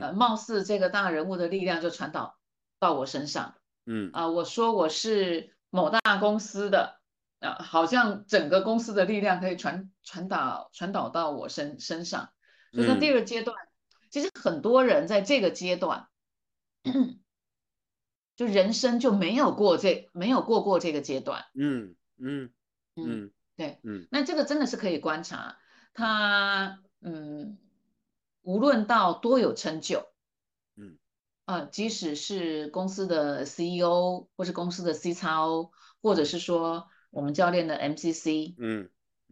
呃，貌似这个大人物的力量就传导到我身上。嗯啊，我说我是某大公司的。啊，好像整个公司的力量可以传传导传导到我身身上，所以在第二个阶段，其实很多人在这个阶段，就人生就没有过这没有过过这个阶段。嗯嗯嗯，对，嗯，那这个真的是可以观察他，嗯，无论到多有成就，嗯，啊，即使是公司的 CEO 或是公司的 C 叉 O，或者是说。我们教练的 MCC，嗯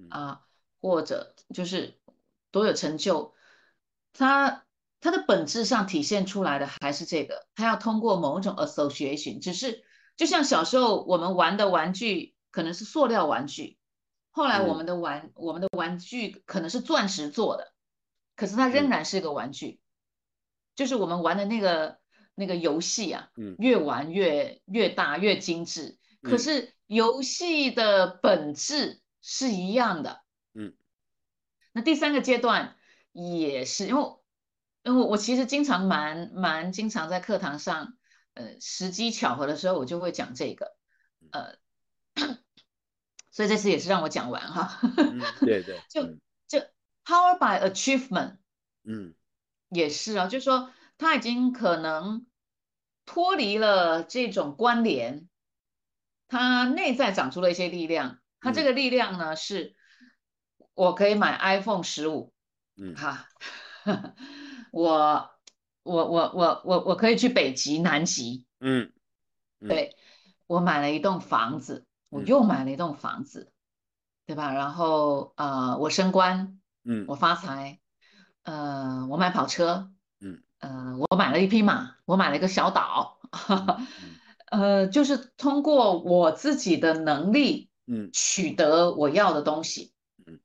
啊，或者就是多有成就，他他的本质上体现出来的还是这个，他要通过某种 association，只是就像小时候我们玩的玩具可能是塑料玩具，后来我们的玩我们的玩具可能是钻石做的，可是它仍然是个玩具，就是我们玩的那个那个游戏啊，嗯。越玩越越大越精致，可嗯是游戏的本质是一样的。嗯，那第三个阶段也是，因为因为我其实经常蛮蛮经常在课堂上，呃，时机巧合的时候我就会讲这个，呃，所以这次也是让我讲完哈。嗯，对对，就嗯就 power by achievement 嗯也是啊，就是说他已经可能脱离了这种关联，他内在长出了一些力量。他这嗯。个力量呢，是我可以买 iPhone 十五，嗯。哈，我我我我我我可以去北极、南极，嗯嗯。对，我买了一栋房子，我嗯。又买了一栋房子，对吧？然后呃，我升官，嗯。我发财，呃，我买跑车，嗯。呃，我买了一匹马，我买了一个小岛，嗯 呃，就是通过我自己的能力嗯。取得我要的东西，嗯，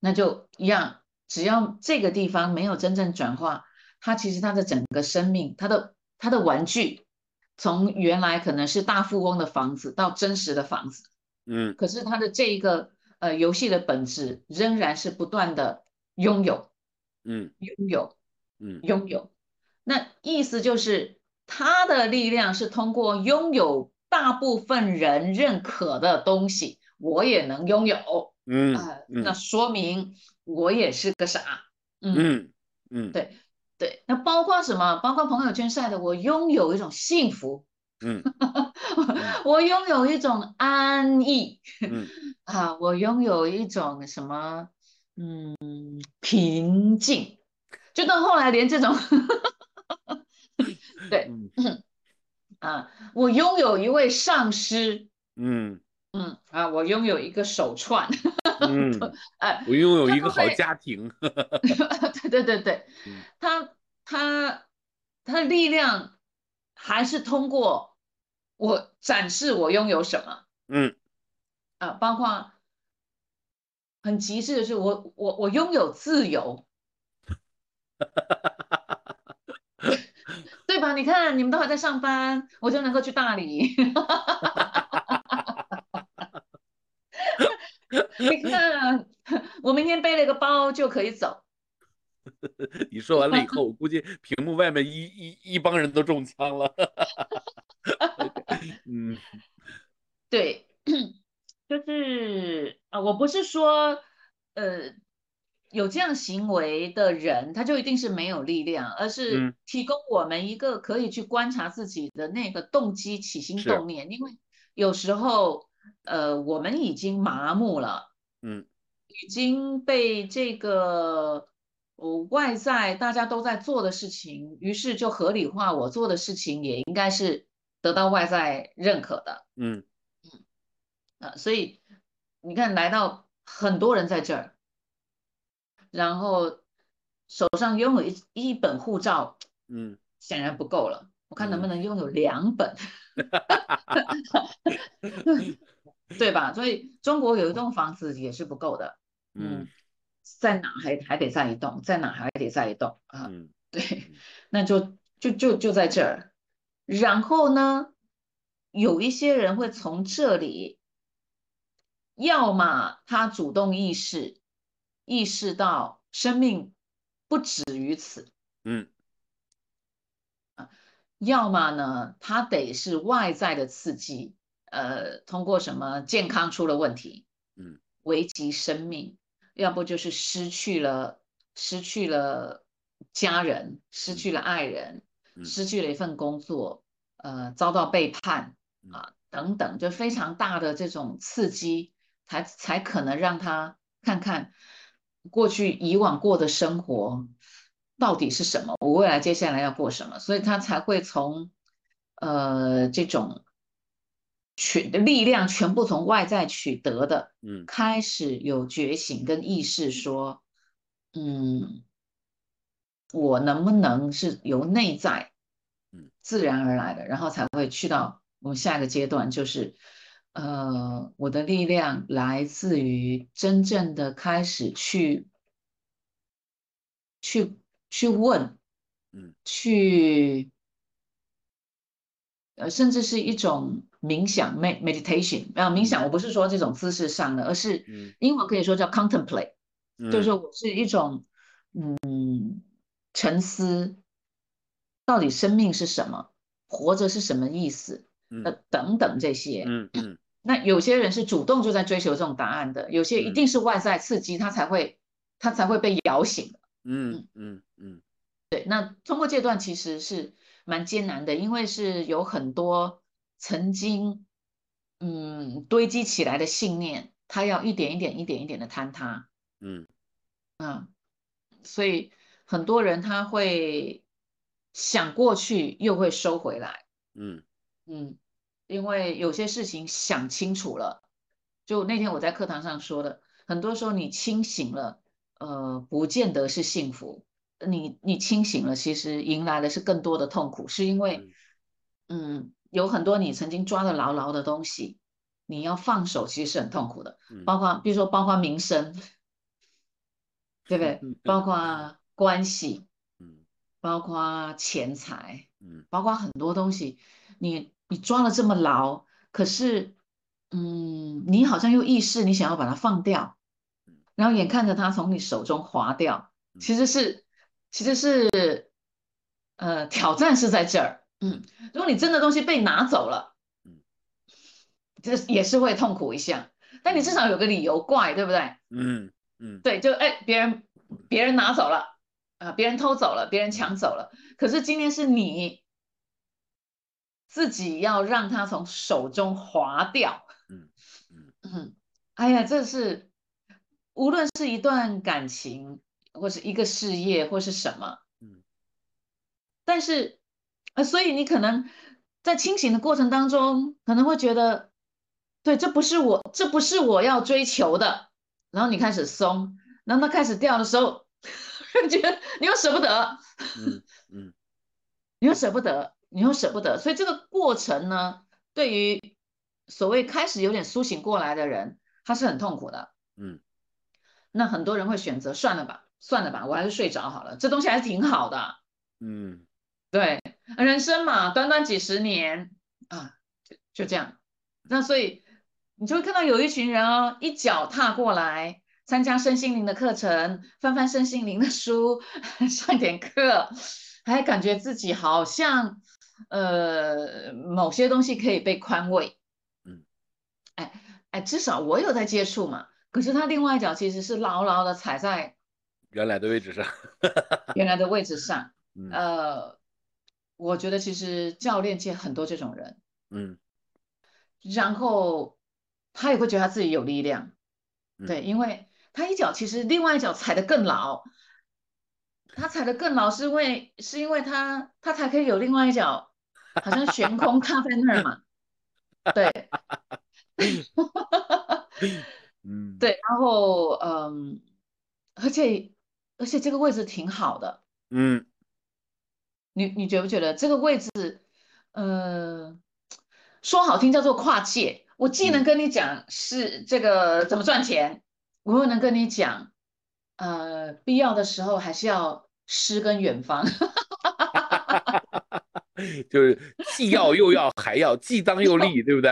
那就一样，只要这个地方没有真正转化，它其实它的整个生命，它的它的玩具，从原来可能是大富翁的房子到真实的房子，嗯。可是它的这一个呃游戏的本质仍然是不断的拥有，嗯。拥有，嗯。拥有。那意思就是，它的力量是通过拥有大部分人认可的东西，我也能拥有嗯那说明我也是个傻。嗯，嗯嗯对对。那包括什么？包括朋友圈晒的，我拥有一种幸福，嗯 我拥有一种安逸。嗯 啊，我拥有一种什么，嗯，平静，就到后来连这种，对嗯。啊，我拥有一位上师，嗯。嗯啊，我拥有一个手串，嗯，哎，我拥有一个好家庭。对对对对嗯，他他他力量还是通过我展示我拥有什么。嗯。啊，包括很极致的是我我我拥有自由，对吧？你看你们都还在上班，我就能够去大理。你看，我明天背了个包就可以走。你说完了以后，我估计屏幕外面一一一帮人都中枪了。嗯对，就是啊，我不是说呃有这样行为的人他就一定是没有力量，而是嗯。提供我们一个可以去观察自己的那个动机、起心动念，因为有时候呃我们已经麻木了，嗯。已经被这个呃外在大家都在做的事情，于是就合理化我做的事情也应该是得到外在认可的。嗯。呃，所以你看，来到很多人在这儿，然后手上拥有一一本护照，嗯显然不够了。我看能不嗯能拥有两本，对吧？所以中国有一栋房子也是不够的，嗯在哪还还得再一栋，在哪还得再一栋啊？嗯对，那就就就就在这儿。然后呢，有一些人会从这里，要么他主动意识，意识到生命不止于此，嗯。要么呢，他得是外在的刺激，呃，通过什么健康出了问题，嗯，危及生命，要不就是失去了失去了家人，失去了爱人，嗯。失去了一份工作，呃，遭到背叛嗯。啊等等，就非常大的这种刺激，才才可能让他看看过去以往过的生活到底是什么，我未来接下来要过什么，所以他才会从呃这种全的力量全部从外在取得的，嗯。开始有觉醒跟意识，说，嗯，我能不能是由内在，嗯，自然而来的，然后才会去到我们下一个阶段，就是，呃，我的力量来自于真正的开始去，去去问，嗯，去，呃，甚至是一种冥想 med meditation 啊，冥想我不是说这种姿势上的，而是嗯。英文可以说叫 contemplate。就是嗯说我是一种，嗯，沉思，到底生命是什么，活着是什么意思，呃，嗯等等这些。嗯嗯那有些人是主动就在追求这种答案的，有些一嗯定是外在刺激他才会，他才会被摇醒的。嗯嗯嗯对，那通过这段其实是蛮艰难的，因为是有很多曾经，嗯，堆积起来的信念，它要一点一点、一点一点的坍塌。嗯嗯，所以很多人他会想过去，又会收回来。嗯嗯，因为有些事情想清楚了，就那天我在课堂上说的，很多时候你清醒了，呃，不见得是幸福。你你清醒了，其实迎来的是更多的痛苦，是因为，嗯，有很多你曾经抓得牢牢的东西，你要放手，其实是很痛苦的。嗯包括比如说，包括名声，对不对？包括关系，嗯包括钱财，嗯包括很多东西，你你抓了这么牢，可是，嗯，你好像又意识你想要把它放掉，然后眼看着它从你手中滑掉，其实是其实是，呃，挑战是在这儿，嗯，如果你真的东西被拿走了，嗯，这也是会痛苦一下，但你至少有个理由怪，对不对？嗯嗯对，就哎，别人别人拿走了，啊、别人偷走了，别人抢走了，可是今天是你自己要让它从手中滑掉。嗯嗯。嗯，哎呀，这是无论是一段感情，或是一个事业，或是什么，嗯，但是，呃，所以你可能在清醒的过程当中，可能会觉得，对，这不是我，这不是我要追求的，然后你开始松，然后它开始掉的时候，觉得你又舍不得，嗯嗯。你又舍不得，你又舍不得，所以这个过程呢，对于所谓开始有点苏醒过来的人，他是很痛苦的。嗯那很多人会选择算了吧，算了吧，我还是睡着好了，这东西还是挺好的。嗯对，人生嘛，短短几十年啊，就就这样。那所以你就会看到有一群人哦，一脚踏过来，参加身心灵的课程，翻翻身心灵的书，上点课，还感觉自己好像呃某些东西可以被宽慰。嗯，哎哎，至少我有在接触嘛。可是他另外一脚其实是牢牢的踩在原来的位置上。原来的位置上。嗯呃，我觉得其实教练界很多这种人，嗯然后他也会觉得他自己有力量，嗯对，因为他一脚其实另外一脚踩得更牢，他踩得更牢是因为是因为他他才可以有另外一脚，好像悬空踏在那儿嘛，对 嗯。对，然后嗯，而且而且这个位置挺好的，嗯。你你觉不觉得这个位置，呃，说好听叫做跨界，我既能嗯。跟你讲是这个怎么赚钱，我又能跟你讲，呃，必要的时候还是要诗跟远方，就是既要又要还要既当又立，对不对？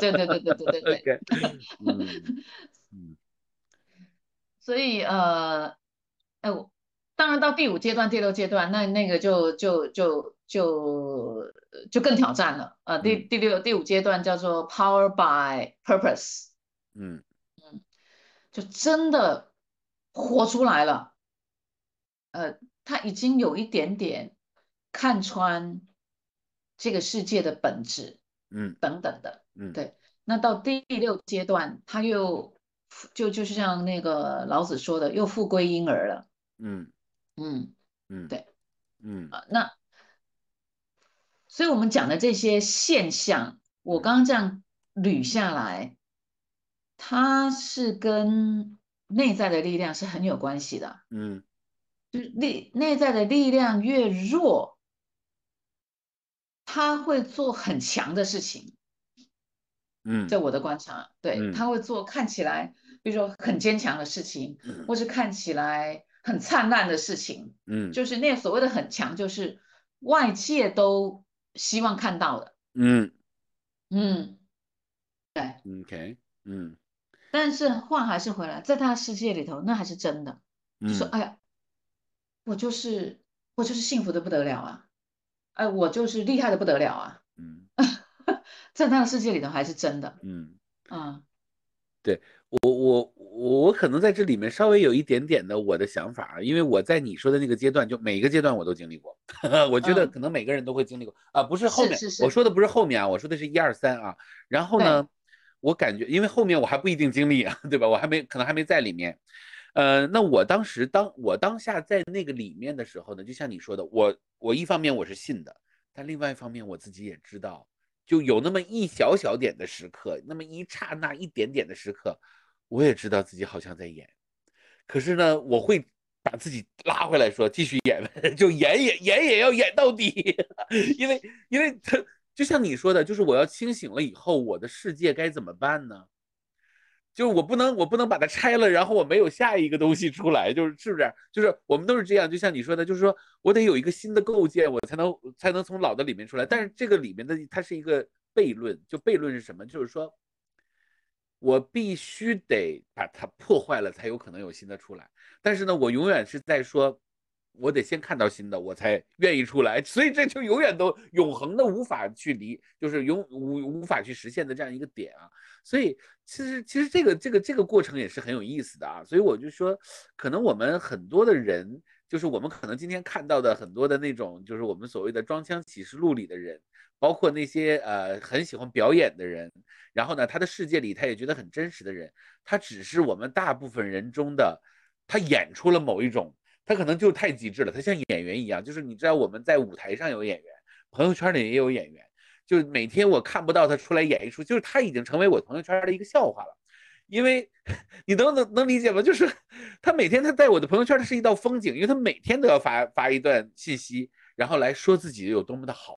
对对对对对对对。嗯 嗯。所以呃，哎，我当然到第五阶段、第六阶段，那那个就就就就就更挑战了呃。第第六、第五阶段叫做 Power by Purpose，嗯嗯，就真的。活出来了。呃，他已经有一点点看穿这个世界的本质嗯等等的。嗯对那到第六阶段，他又就就是像那个老子说的，又复归婴儿了。嗯嗯，嗯，对，嗯啊，那所以我们讲的这些现象，我刚刚这样捋下来，它是跟内在的力量是很有关系的。嗯。就是力内在的力量越弱，他会做很强的事情。嗯。在我的观察，对，嗯。他会做看起来，比如说很坚强的事情，嗯。或是看起来很灿烂的事情，嗯。就是那所谓的很强，就是外界都希望看到的。嗯。嗯，对，OK，嗯但是话还是回来，在他的世界里头，那还是真的。就说嗯哎呀，我就是我就是幸福的不得了啊，哎，我就是厉害的不得了啊，嗯 在他的世界里头还是真的。嗯啊。嗯我我我可能在这里面稍微有一点点的我的想法，因为我在你说的那个阶段，就每一个阶段我都经历过。我觉得嗯可能每个人都会经历过啊，不是后面是是是我说的不是后面啊，我说的是一二三啊。然后呢，我感觉因为后面我还不一定经历啊，对吧？我还没可能还没在里面。呃，那我当时当我当下在那个里面的时候呢，就像你说的，我我一方面我是信的，但另外一方面我自己也知道，就有那么一小小点的时刻，那么一刹那一点点的时刻，我也知道自己好像在演，可是呢，我会把自己拉回来说继续演，就演也演也要演到底，因为因为他就像你说的，就是我要清醒了以后，我的世界该怎么办呢？就是我不能，我不能把它拆了，然后我没有下一个东西出来，就是是不是？就是我们都是这样，就像你说的，就是说我得有一个新的构建，我才能才能从老的里面出来。但是这个里面的它是一个悖论，就悖论是什么？就是说我必须得把它破坏了，才有可能有新的出来。但是呢，我永远是在说，我得先看到新的，我才愿意出来。所以这就永远都永恒的无法去离，就是永无无法去实现的这样一个点啊。所以其实其实这个这个这个过程也是很有意思的啊。所以我就说，可能我们很多的人，就是我们可能今天看到的很多的那种，就是我们所谓的装腔启示录里的人，包括那些呃很喜欢表演的人，然后呢，他的世界里他也觉得很真实的人，他只是我们大部分人中的，他演出了某一种，他可能就太极致了，他像演员一样，就是你知道我们在舞台上有演员，朋友圈里也有演员。就是每天我看不到他出来演一出，就是他已经成为我朋友圈的一个笑话了，因为你能能能理解吗？就是他每天他在我的朋友圈他是一道风景，因为他每天都要发发一段信息，然后来说自己有多么的好，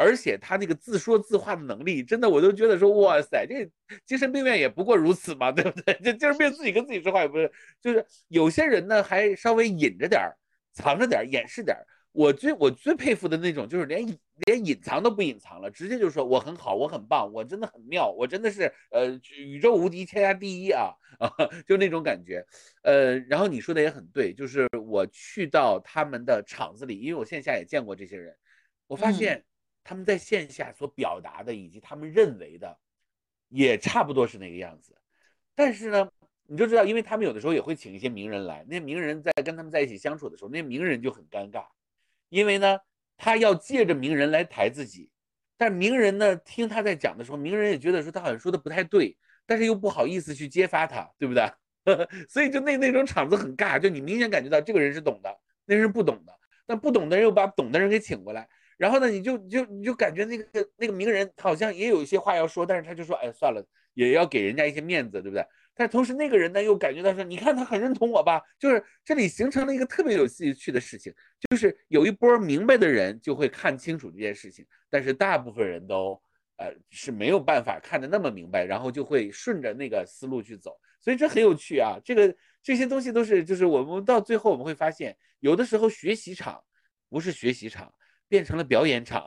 而且他那个自说自话的能力，真的我都觉得说哇塞，这精神病院也不过如此嘛，对不对？这精神病自己跟自己说话也不是，就是有些人呢还稍微隐着点儿，藏着点儿，掩饰点儿。我最我最佩服的那种，就是连连隐藏都不隐藏了，直接就说我很好，我很棒，我真的很妙，我真的是呃宇宙无敌，天下第一啊啊，就那种感觉。呃，然后你说的也很对，就是我去到他们的厂子里，因为我线下也见过这些人，我发现他们在线下所表达的以及他们认为的，也差不多是那个样子。但是呢，你就知道，因为他们有的时候也会请一些名人来，那些名人在跟他们在一起相处的时候，那些名人就很尴尬。因为呢，他要借着名人来抬自己，但名人呢，听他在讲的时候，名人也觉得说他好像说的不太对，但是又不好意思去揭发他，对不对？所以就那那种场子很尬，就你明显感觉到这个人是懂的，那人是不懂的，但不懂的人又把懂的人给请过来，然后呢，你就就你就感觉那个那个名人好像也有一些话要说，但是他就说，哎，算了，也要给人家一些面子，对不对？但同时那个人呢，又感觉到说，你看他很认同我吧，就是这里形成了一个特别有趣的事情，就是有一波明白的人就会看清楚这件事情，但是大部分人都呃是没有办法看得那么明白，然后就会顺着那个思路去走，所以这很有趣啊。这个这些东西都是，就是我们到最后我们会发现，有的时候学习场不是学习场，变成了表演场。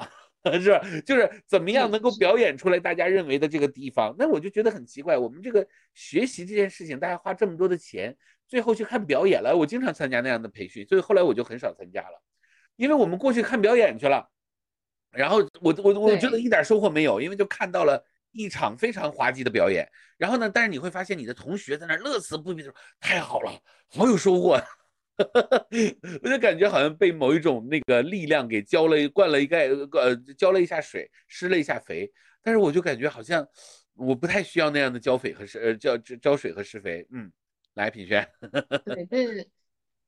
是吧？就是怎么样能够表演出来大家认为的这个地方？那我就觉得很奇怪，我们这个学习这件事情，大家花这么多的钱，最后去看表演了。我经常参加那样的培训，所以后来我就很少参加了，因为我们过去看表演去了，然后我我我觉得一点收获没有，因为就看到了一场非常滑稽的表演。然后呢，但是你会发现你的同学在那乐此不疲的说：“太好了，好有收获。” 我就感觉好像被某一种那个力量给浇了灌了一盖呃浇了一下水施了一下肥，但是我就感觉好像我不太需要那样的浇肥和施呃浇浇水和施肥。嗯，来品轩。对，这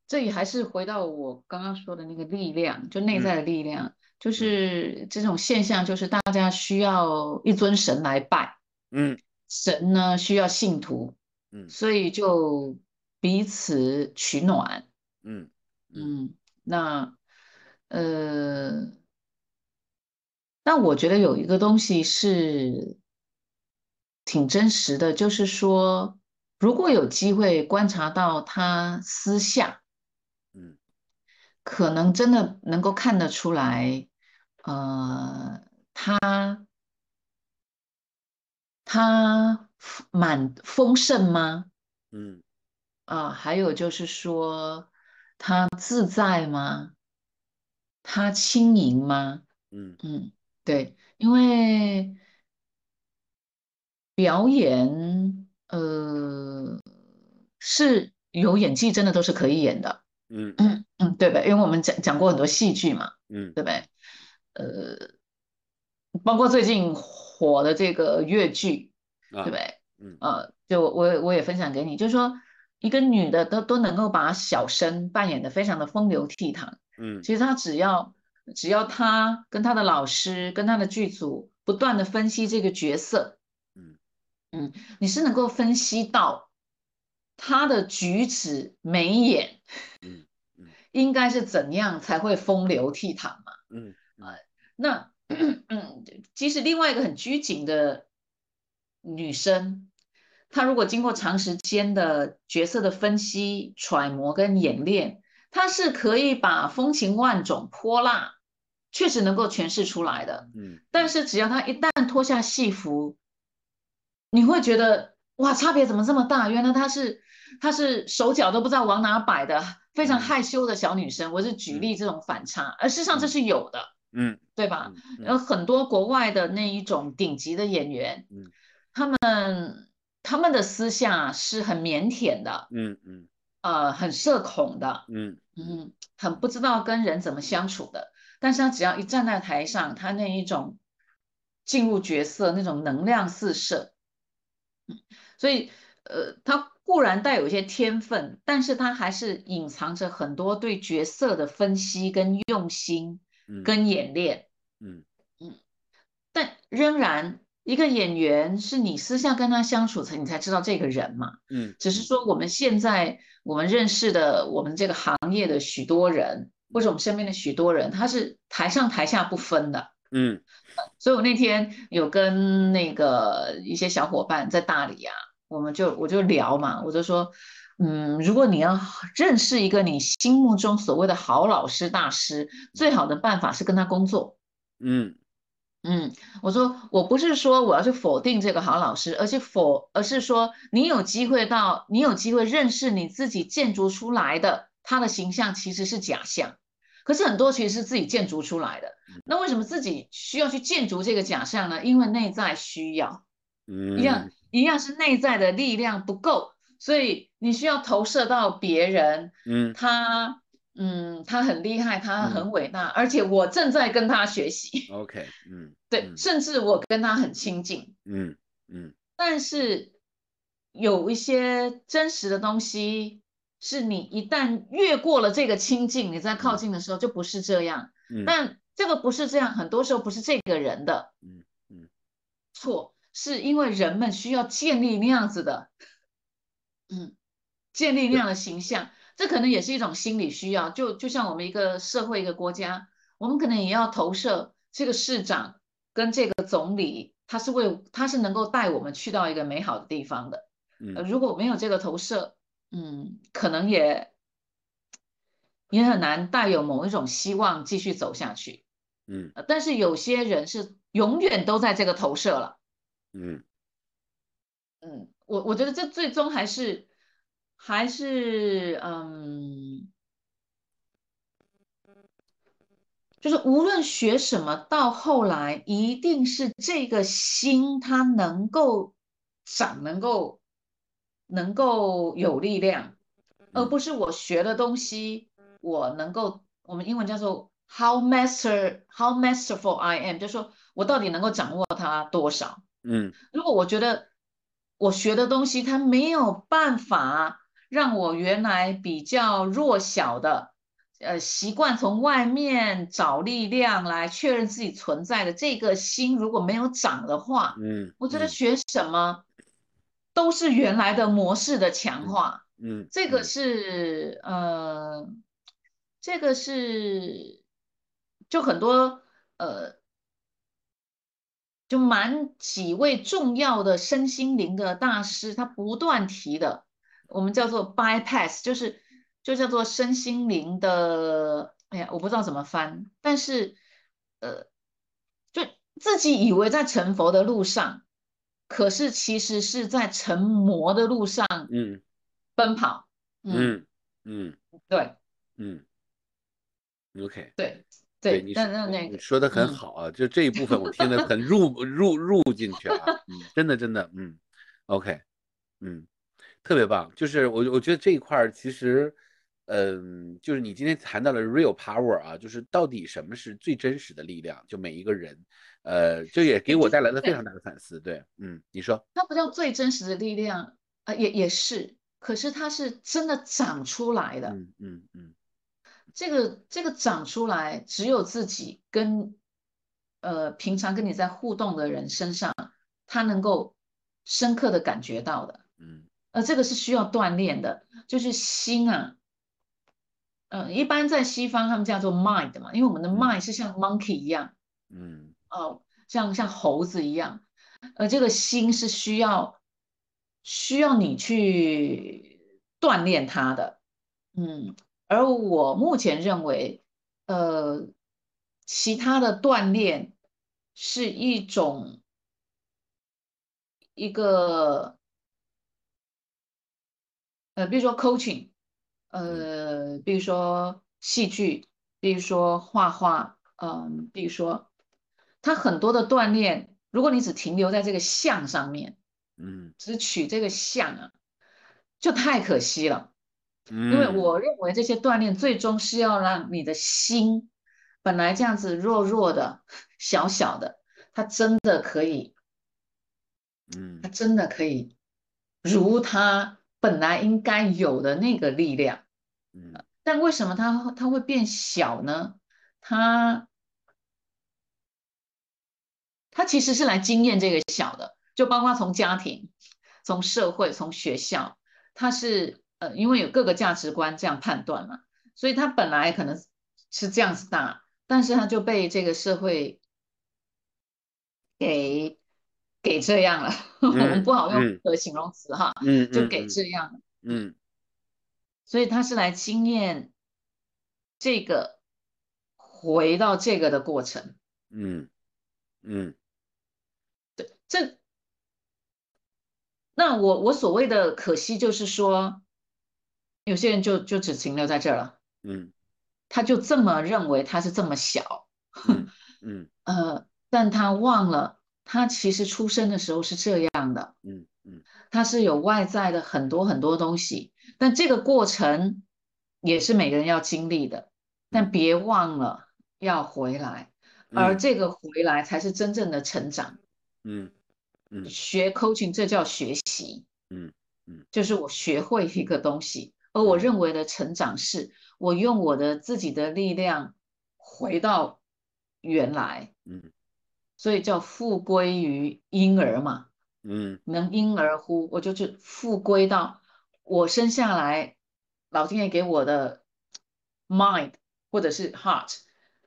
这里还是回到我刚刚说的那个力量，就内在的力量，就是这种现象，就是大家需要一尊神来拜，嗯神呢需要信徒，嗯所以就彼此取暖。嗯嗯，那呃，那我觉得有一个东西是挺真实的，就是说，如果有机会观察到他私下，嗯。可能真的能够看得出来，呃，他他蛮丰盛吗？嗯。啊，还有就是说，他自在吗？他轻盈吗？嗯嗯，对，因为表演，呃，是有演技，真的都是可以演的，嗯嗯嗯，对吧？因为我们讲讲过很多戏剧嘛，嗯对不对？呃，包括最近火的这个越剧，对不啊对？嗯呃，就我我我也分享给你，就是说一个女的都都能够把小生扮演的非常的风流倜傥，嗯。其实她只要只要她跟她的老师跟她的剧组不断的分析这个角色，嗯。嗯，你是能够分析到她的举止眉眼嗯嗯。应该是怎样才会风流倜傥嘛。嗯啊那 嗯，即使另外一个很拘谨的女生，她如果经过长时间的角色的分析、揣摩跟演练，他是可以把风情万种、泼辣，确实能够诠释出来的。嗯，但是只要他一旦脱下戏服，你会觉得哇，差别怎么这么大？原来他是他是手脚都不知道往哪摆的，非常嗯害羞的小女生。我是举例这种反差，而事实上这是有的，嗯对吧？嗯有很多国外的那一种顶级的演员，嗯他们他们的私下是很腼腆的，嗯嗯呃，很社恐的，嗯嗯，很不知道跟人怎么相处的。但是他只要一站在台上，他那一种进入角色，那种能量四射，嗯所以呃，他固然带有一些天分，但是他还是隐藏着很多对角色的分析跟用心嗯跟演练。嗯嗯但仍然，一个演员是你私下跟他相处才你才知道这个人嘛。嗯只是说我们现在我们认识的我们这个行业的许多人，或者我们身边的许多人，他是台上台下不分的。嗯所以我那天有跟那个一些小伙伴在大理啊，我们就我就聊嘛，我就说，嗯，如果你要认识一个你心目中所谓的好老师大师，最好的办法是跟他工作。嗯嗯，我说我不是说我要去否定这个好老师，而是否，而是说你有机会到，你有机会认识你自己建筑出来的他的形象其实是假象，可是很多其实是自己建筑出来的。那为什么自己需要去建筑这个假象呢？因为内在需要，嗯一样一样是内在的力量不够，所以你需要投射到别人，嗯他嗯他很厉害，他很伟大，而且我正在跟他学习。OK 嗯 对，嗯。甚至我跟他很亲近，嗯嗯。但是有一些真实的东西，是你一旦越过了这个亲近，你在靠近的时候就不是这样。嗯。但这个不是这样，很多时候不是这个人的嗯嗯。错，是因为人们需要建立那样子的，嗯，建立那样的形象，这可能也是一种心理需要。就就像我们一个社会、一个国家，我们可能也要投射这个市长跟这个总理，他是为他是能够带我们去到一个美好的地方的。呃，嗯如果没有这个投射，嗯，可能也也很难带有某一种希望继续走下去。嗯呃但是有些人是永远都在这个投射了。嗯嗯，我我觉得这最终还是还是嗯，就是无论学什么，到后来一定是这个心它能够长，能够能够有力量，而不是我学的东西我能够，我们英文叫做 how master how masterful I am，就是说我到底能够掌握它多少。嗯如果我觉得我学的东西它没有办法让我原来比较弱小的，呃，习惯从外面找力量来确认自己存在的这个心，如果没有长的话，嗯，我觉得嗯学什么都是原来的模式的强化。嗯，这个嗯是呃，这个是就很多呃，就蛮几位重要的身心灵的大师，他不断提的，我们叫做 bypass，就是就叫做身心灵的，哎呀，我不知道怎么翻，但是呃，就自己以为在成佛的路上，可是其实是在成魔的路上嗯奔跑。嗯，嗯嗯对嗯，OK。对对，对你说那那那个你说的很嗯好啊，就这一部分我听得很入 入入进去啊，嗯，真的真的，嗯，OK，嗯，特别棒，就是我我觉得这一块儿其实，嗯，就是你今天谈到了 real power 啊，就是到底什么是最真实的力量，就每一个人，呃，这也给我带来了非常大的反思，对，嗯，你说，它不叫最真实的力量啊、也也是，可是它是真的长出来的。嗯嗯嗯这个这个长出来，只有自己跟呃平常跟你在互动的人身上，他能够深刻的感觉到的。嗯呃，这个是需要锻炼的，就是心啊。嗯、一般在西方他们叫做 mind 嘛，因为我们的嗯 mind 是像 monkey 一样，嗯哦，像像猴子一样，呃这个心是需要需要你去锻炼它的，嗯，而我目前认为，呃，其他的锻炼是一种一个呃，比如说 coaching，呃，比如说戏剧，比如说画画，嗯，比如说它很多的锻炼，如果你只停留在这个像上面，嗯。只取这个像啊，就太可惜了。嗯，因为我认为这些锻炼最终是要让你的心本来这样子弱弱的、小小的，它真的可以，嗯。它真的可以如它本来应该有的那个力量。嗯但为什么它它会变小呢？它它其实是来经验这个小的，就包括从家庭、从社会、从学校，它是呃，因为有各个价值观这样判断嘛，所以它本来可能是这样子大，但是它就被这个社会给给这样了。我们不好用嗯的形容词哈，嗯，就给嗯。这样了。嗯。所以他是来经验这个回到这个的过程。嗯嗯。这那我我所谓的可惜就是说，有些人就就只停留在这儿了，嗯。他就这么认为他是这么小，嗯 嗯。呃，但他忘了他其实出生的时候是这样的，嗯嗯。他是有外在的很多很多东西，但这个过程也是每个人要经历的，但别忘了要回来，而嗯这个回来才是真正的成长。嗯嗯。学 coaching 这叫学习，嗯嗯就是我学会一个东西，而我嗯。认为的成长是我用我的自己的力量回到原来，嗯所以叫复归于婴儿嘛。嗯。能婴儿乎，我就是复归到我生下来，老天爷给我的 mind 或者是 heart，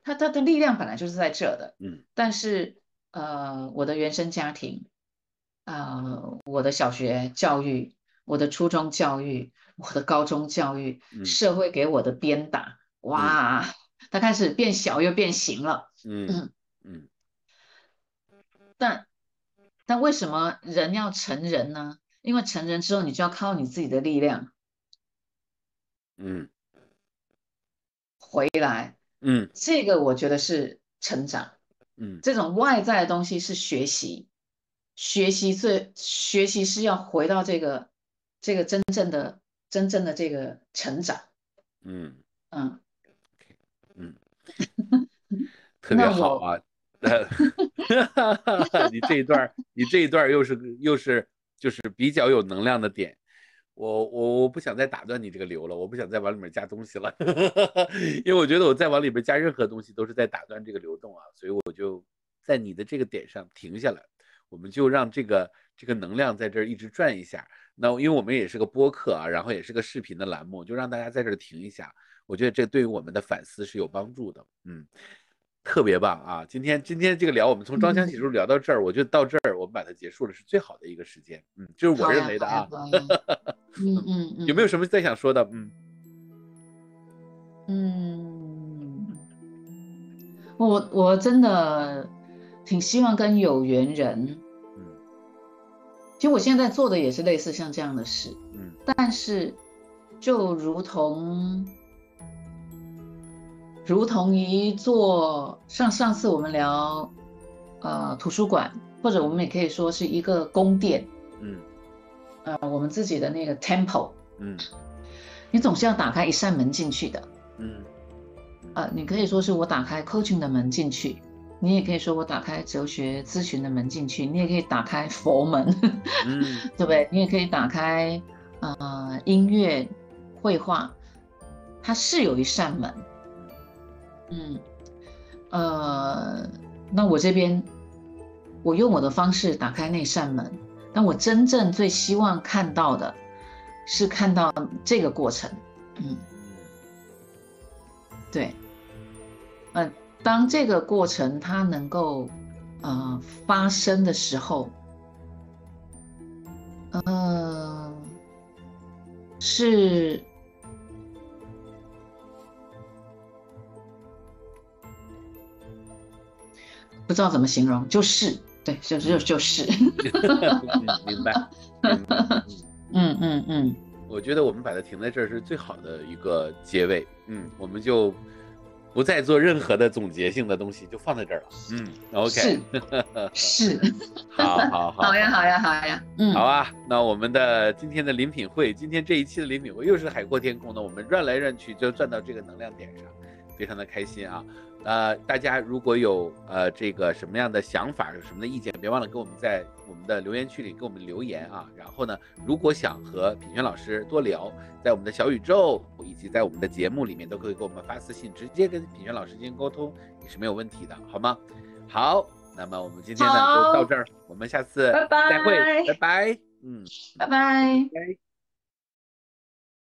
它它的力量本来就是在这的，嗯。但是呃，我的原生家庭，呃，我的小学教育，我的初中教育，我的高中教育，嗯。社会给我的鞭打，哇，它开始变小又变形了。嗯。嗯但但为什么人要成人呢？因为成人之后，你就要靠你自己的力量嗯回来。嗯这个我觉得是成长。嗯这种外在的东西是学习，学习最学习是要回到这个这个真正的真正的这个成长。嗯嗯，嗯，特别那好啊！你这一段，你这一段又是又是就是比较有能量的点。我我我不想再打断你这个流了，我不想再往里面加东西了，因为我觉得我再往里面加任何东西都是在打断这个流动啊，所以我就在你的这个点上停下来，我们就让这个这个能量在这儿一直转一下。那因为我们也是个播客啊，然后也是个视频的栏目，就让大家在这儿停一下，我觉得这对于我们的反思是有帮助的，嗯。特别棒啊！今天今天这个聊，我们从装箱洗漱聊到这儿，我觉得到这儿我们把它结束了是最好的一个时间。嗯，就是我认为的啊。嗯嗯嗯。有没有什么再想说的？嗯嗯，我我真的挺希望跟有缘人。嗯。其实我现在做的也是类似像这样的事。嗯。但是，就如同。如同一座上上次我们聊，呃，图书馆，或者我们也可以说是一个宫殿，嗯，呃，我们自己的那个 temple，嗯，你总是要打开一扇门进去的，嗯，呃，你可以说是我打开 coaching 的门进去，你也可以说我打开哲学咨询的门进去，你也可以打开佛门，嗯，对不对？你也可以打开呃音乐、绘画，它是有一扇门。嗯，呃，那我这边，我用我的方式打开那扇门，但我真正最希望看到的，是看到这个过程。嗯，对，嗯，当这个过程它能够呃发生的时候，呃，是。不知道怎么形容，就是对，就就就是，明白，嗯嗯嗯，我觉得我们把它停在这儿是最好的一个结尾，嗯，我们就不再做任何的总结性的东西，就放在这儿了，嗯，OK，是，是，好好好，好呀好。呀好呀，嗯，好啊，那我们的今天的林品会，今天这一期的林品会又是海阔天空的，我们转来转去就转到这个能量点上，非常的开心啊。呃，大家如果有呃这个什么样的想法，有什么的意见，别忘了给我们在我们的留言区里给我们留言啊。然后呢，如果想和品轩老师多聊，在我们的小宇宙以及在我们的节目里面，都可以给我们发私信，直接跟品轩老师进行沟通也是没有问题的，好吗？好，那么我们今天呢就到这儿，我们下次再会，拜拜，嗯，拜拜。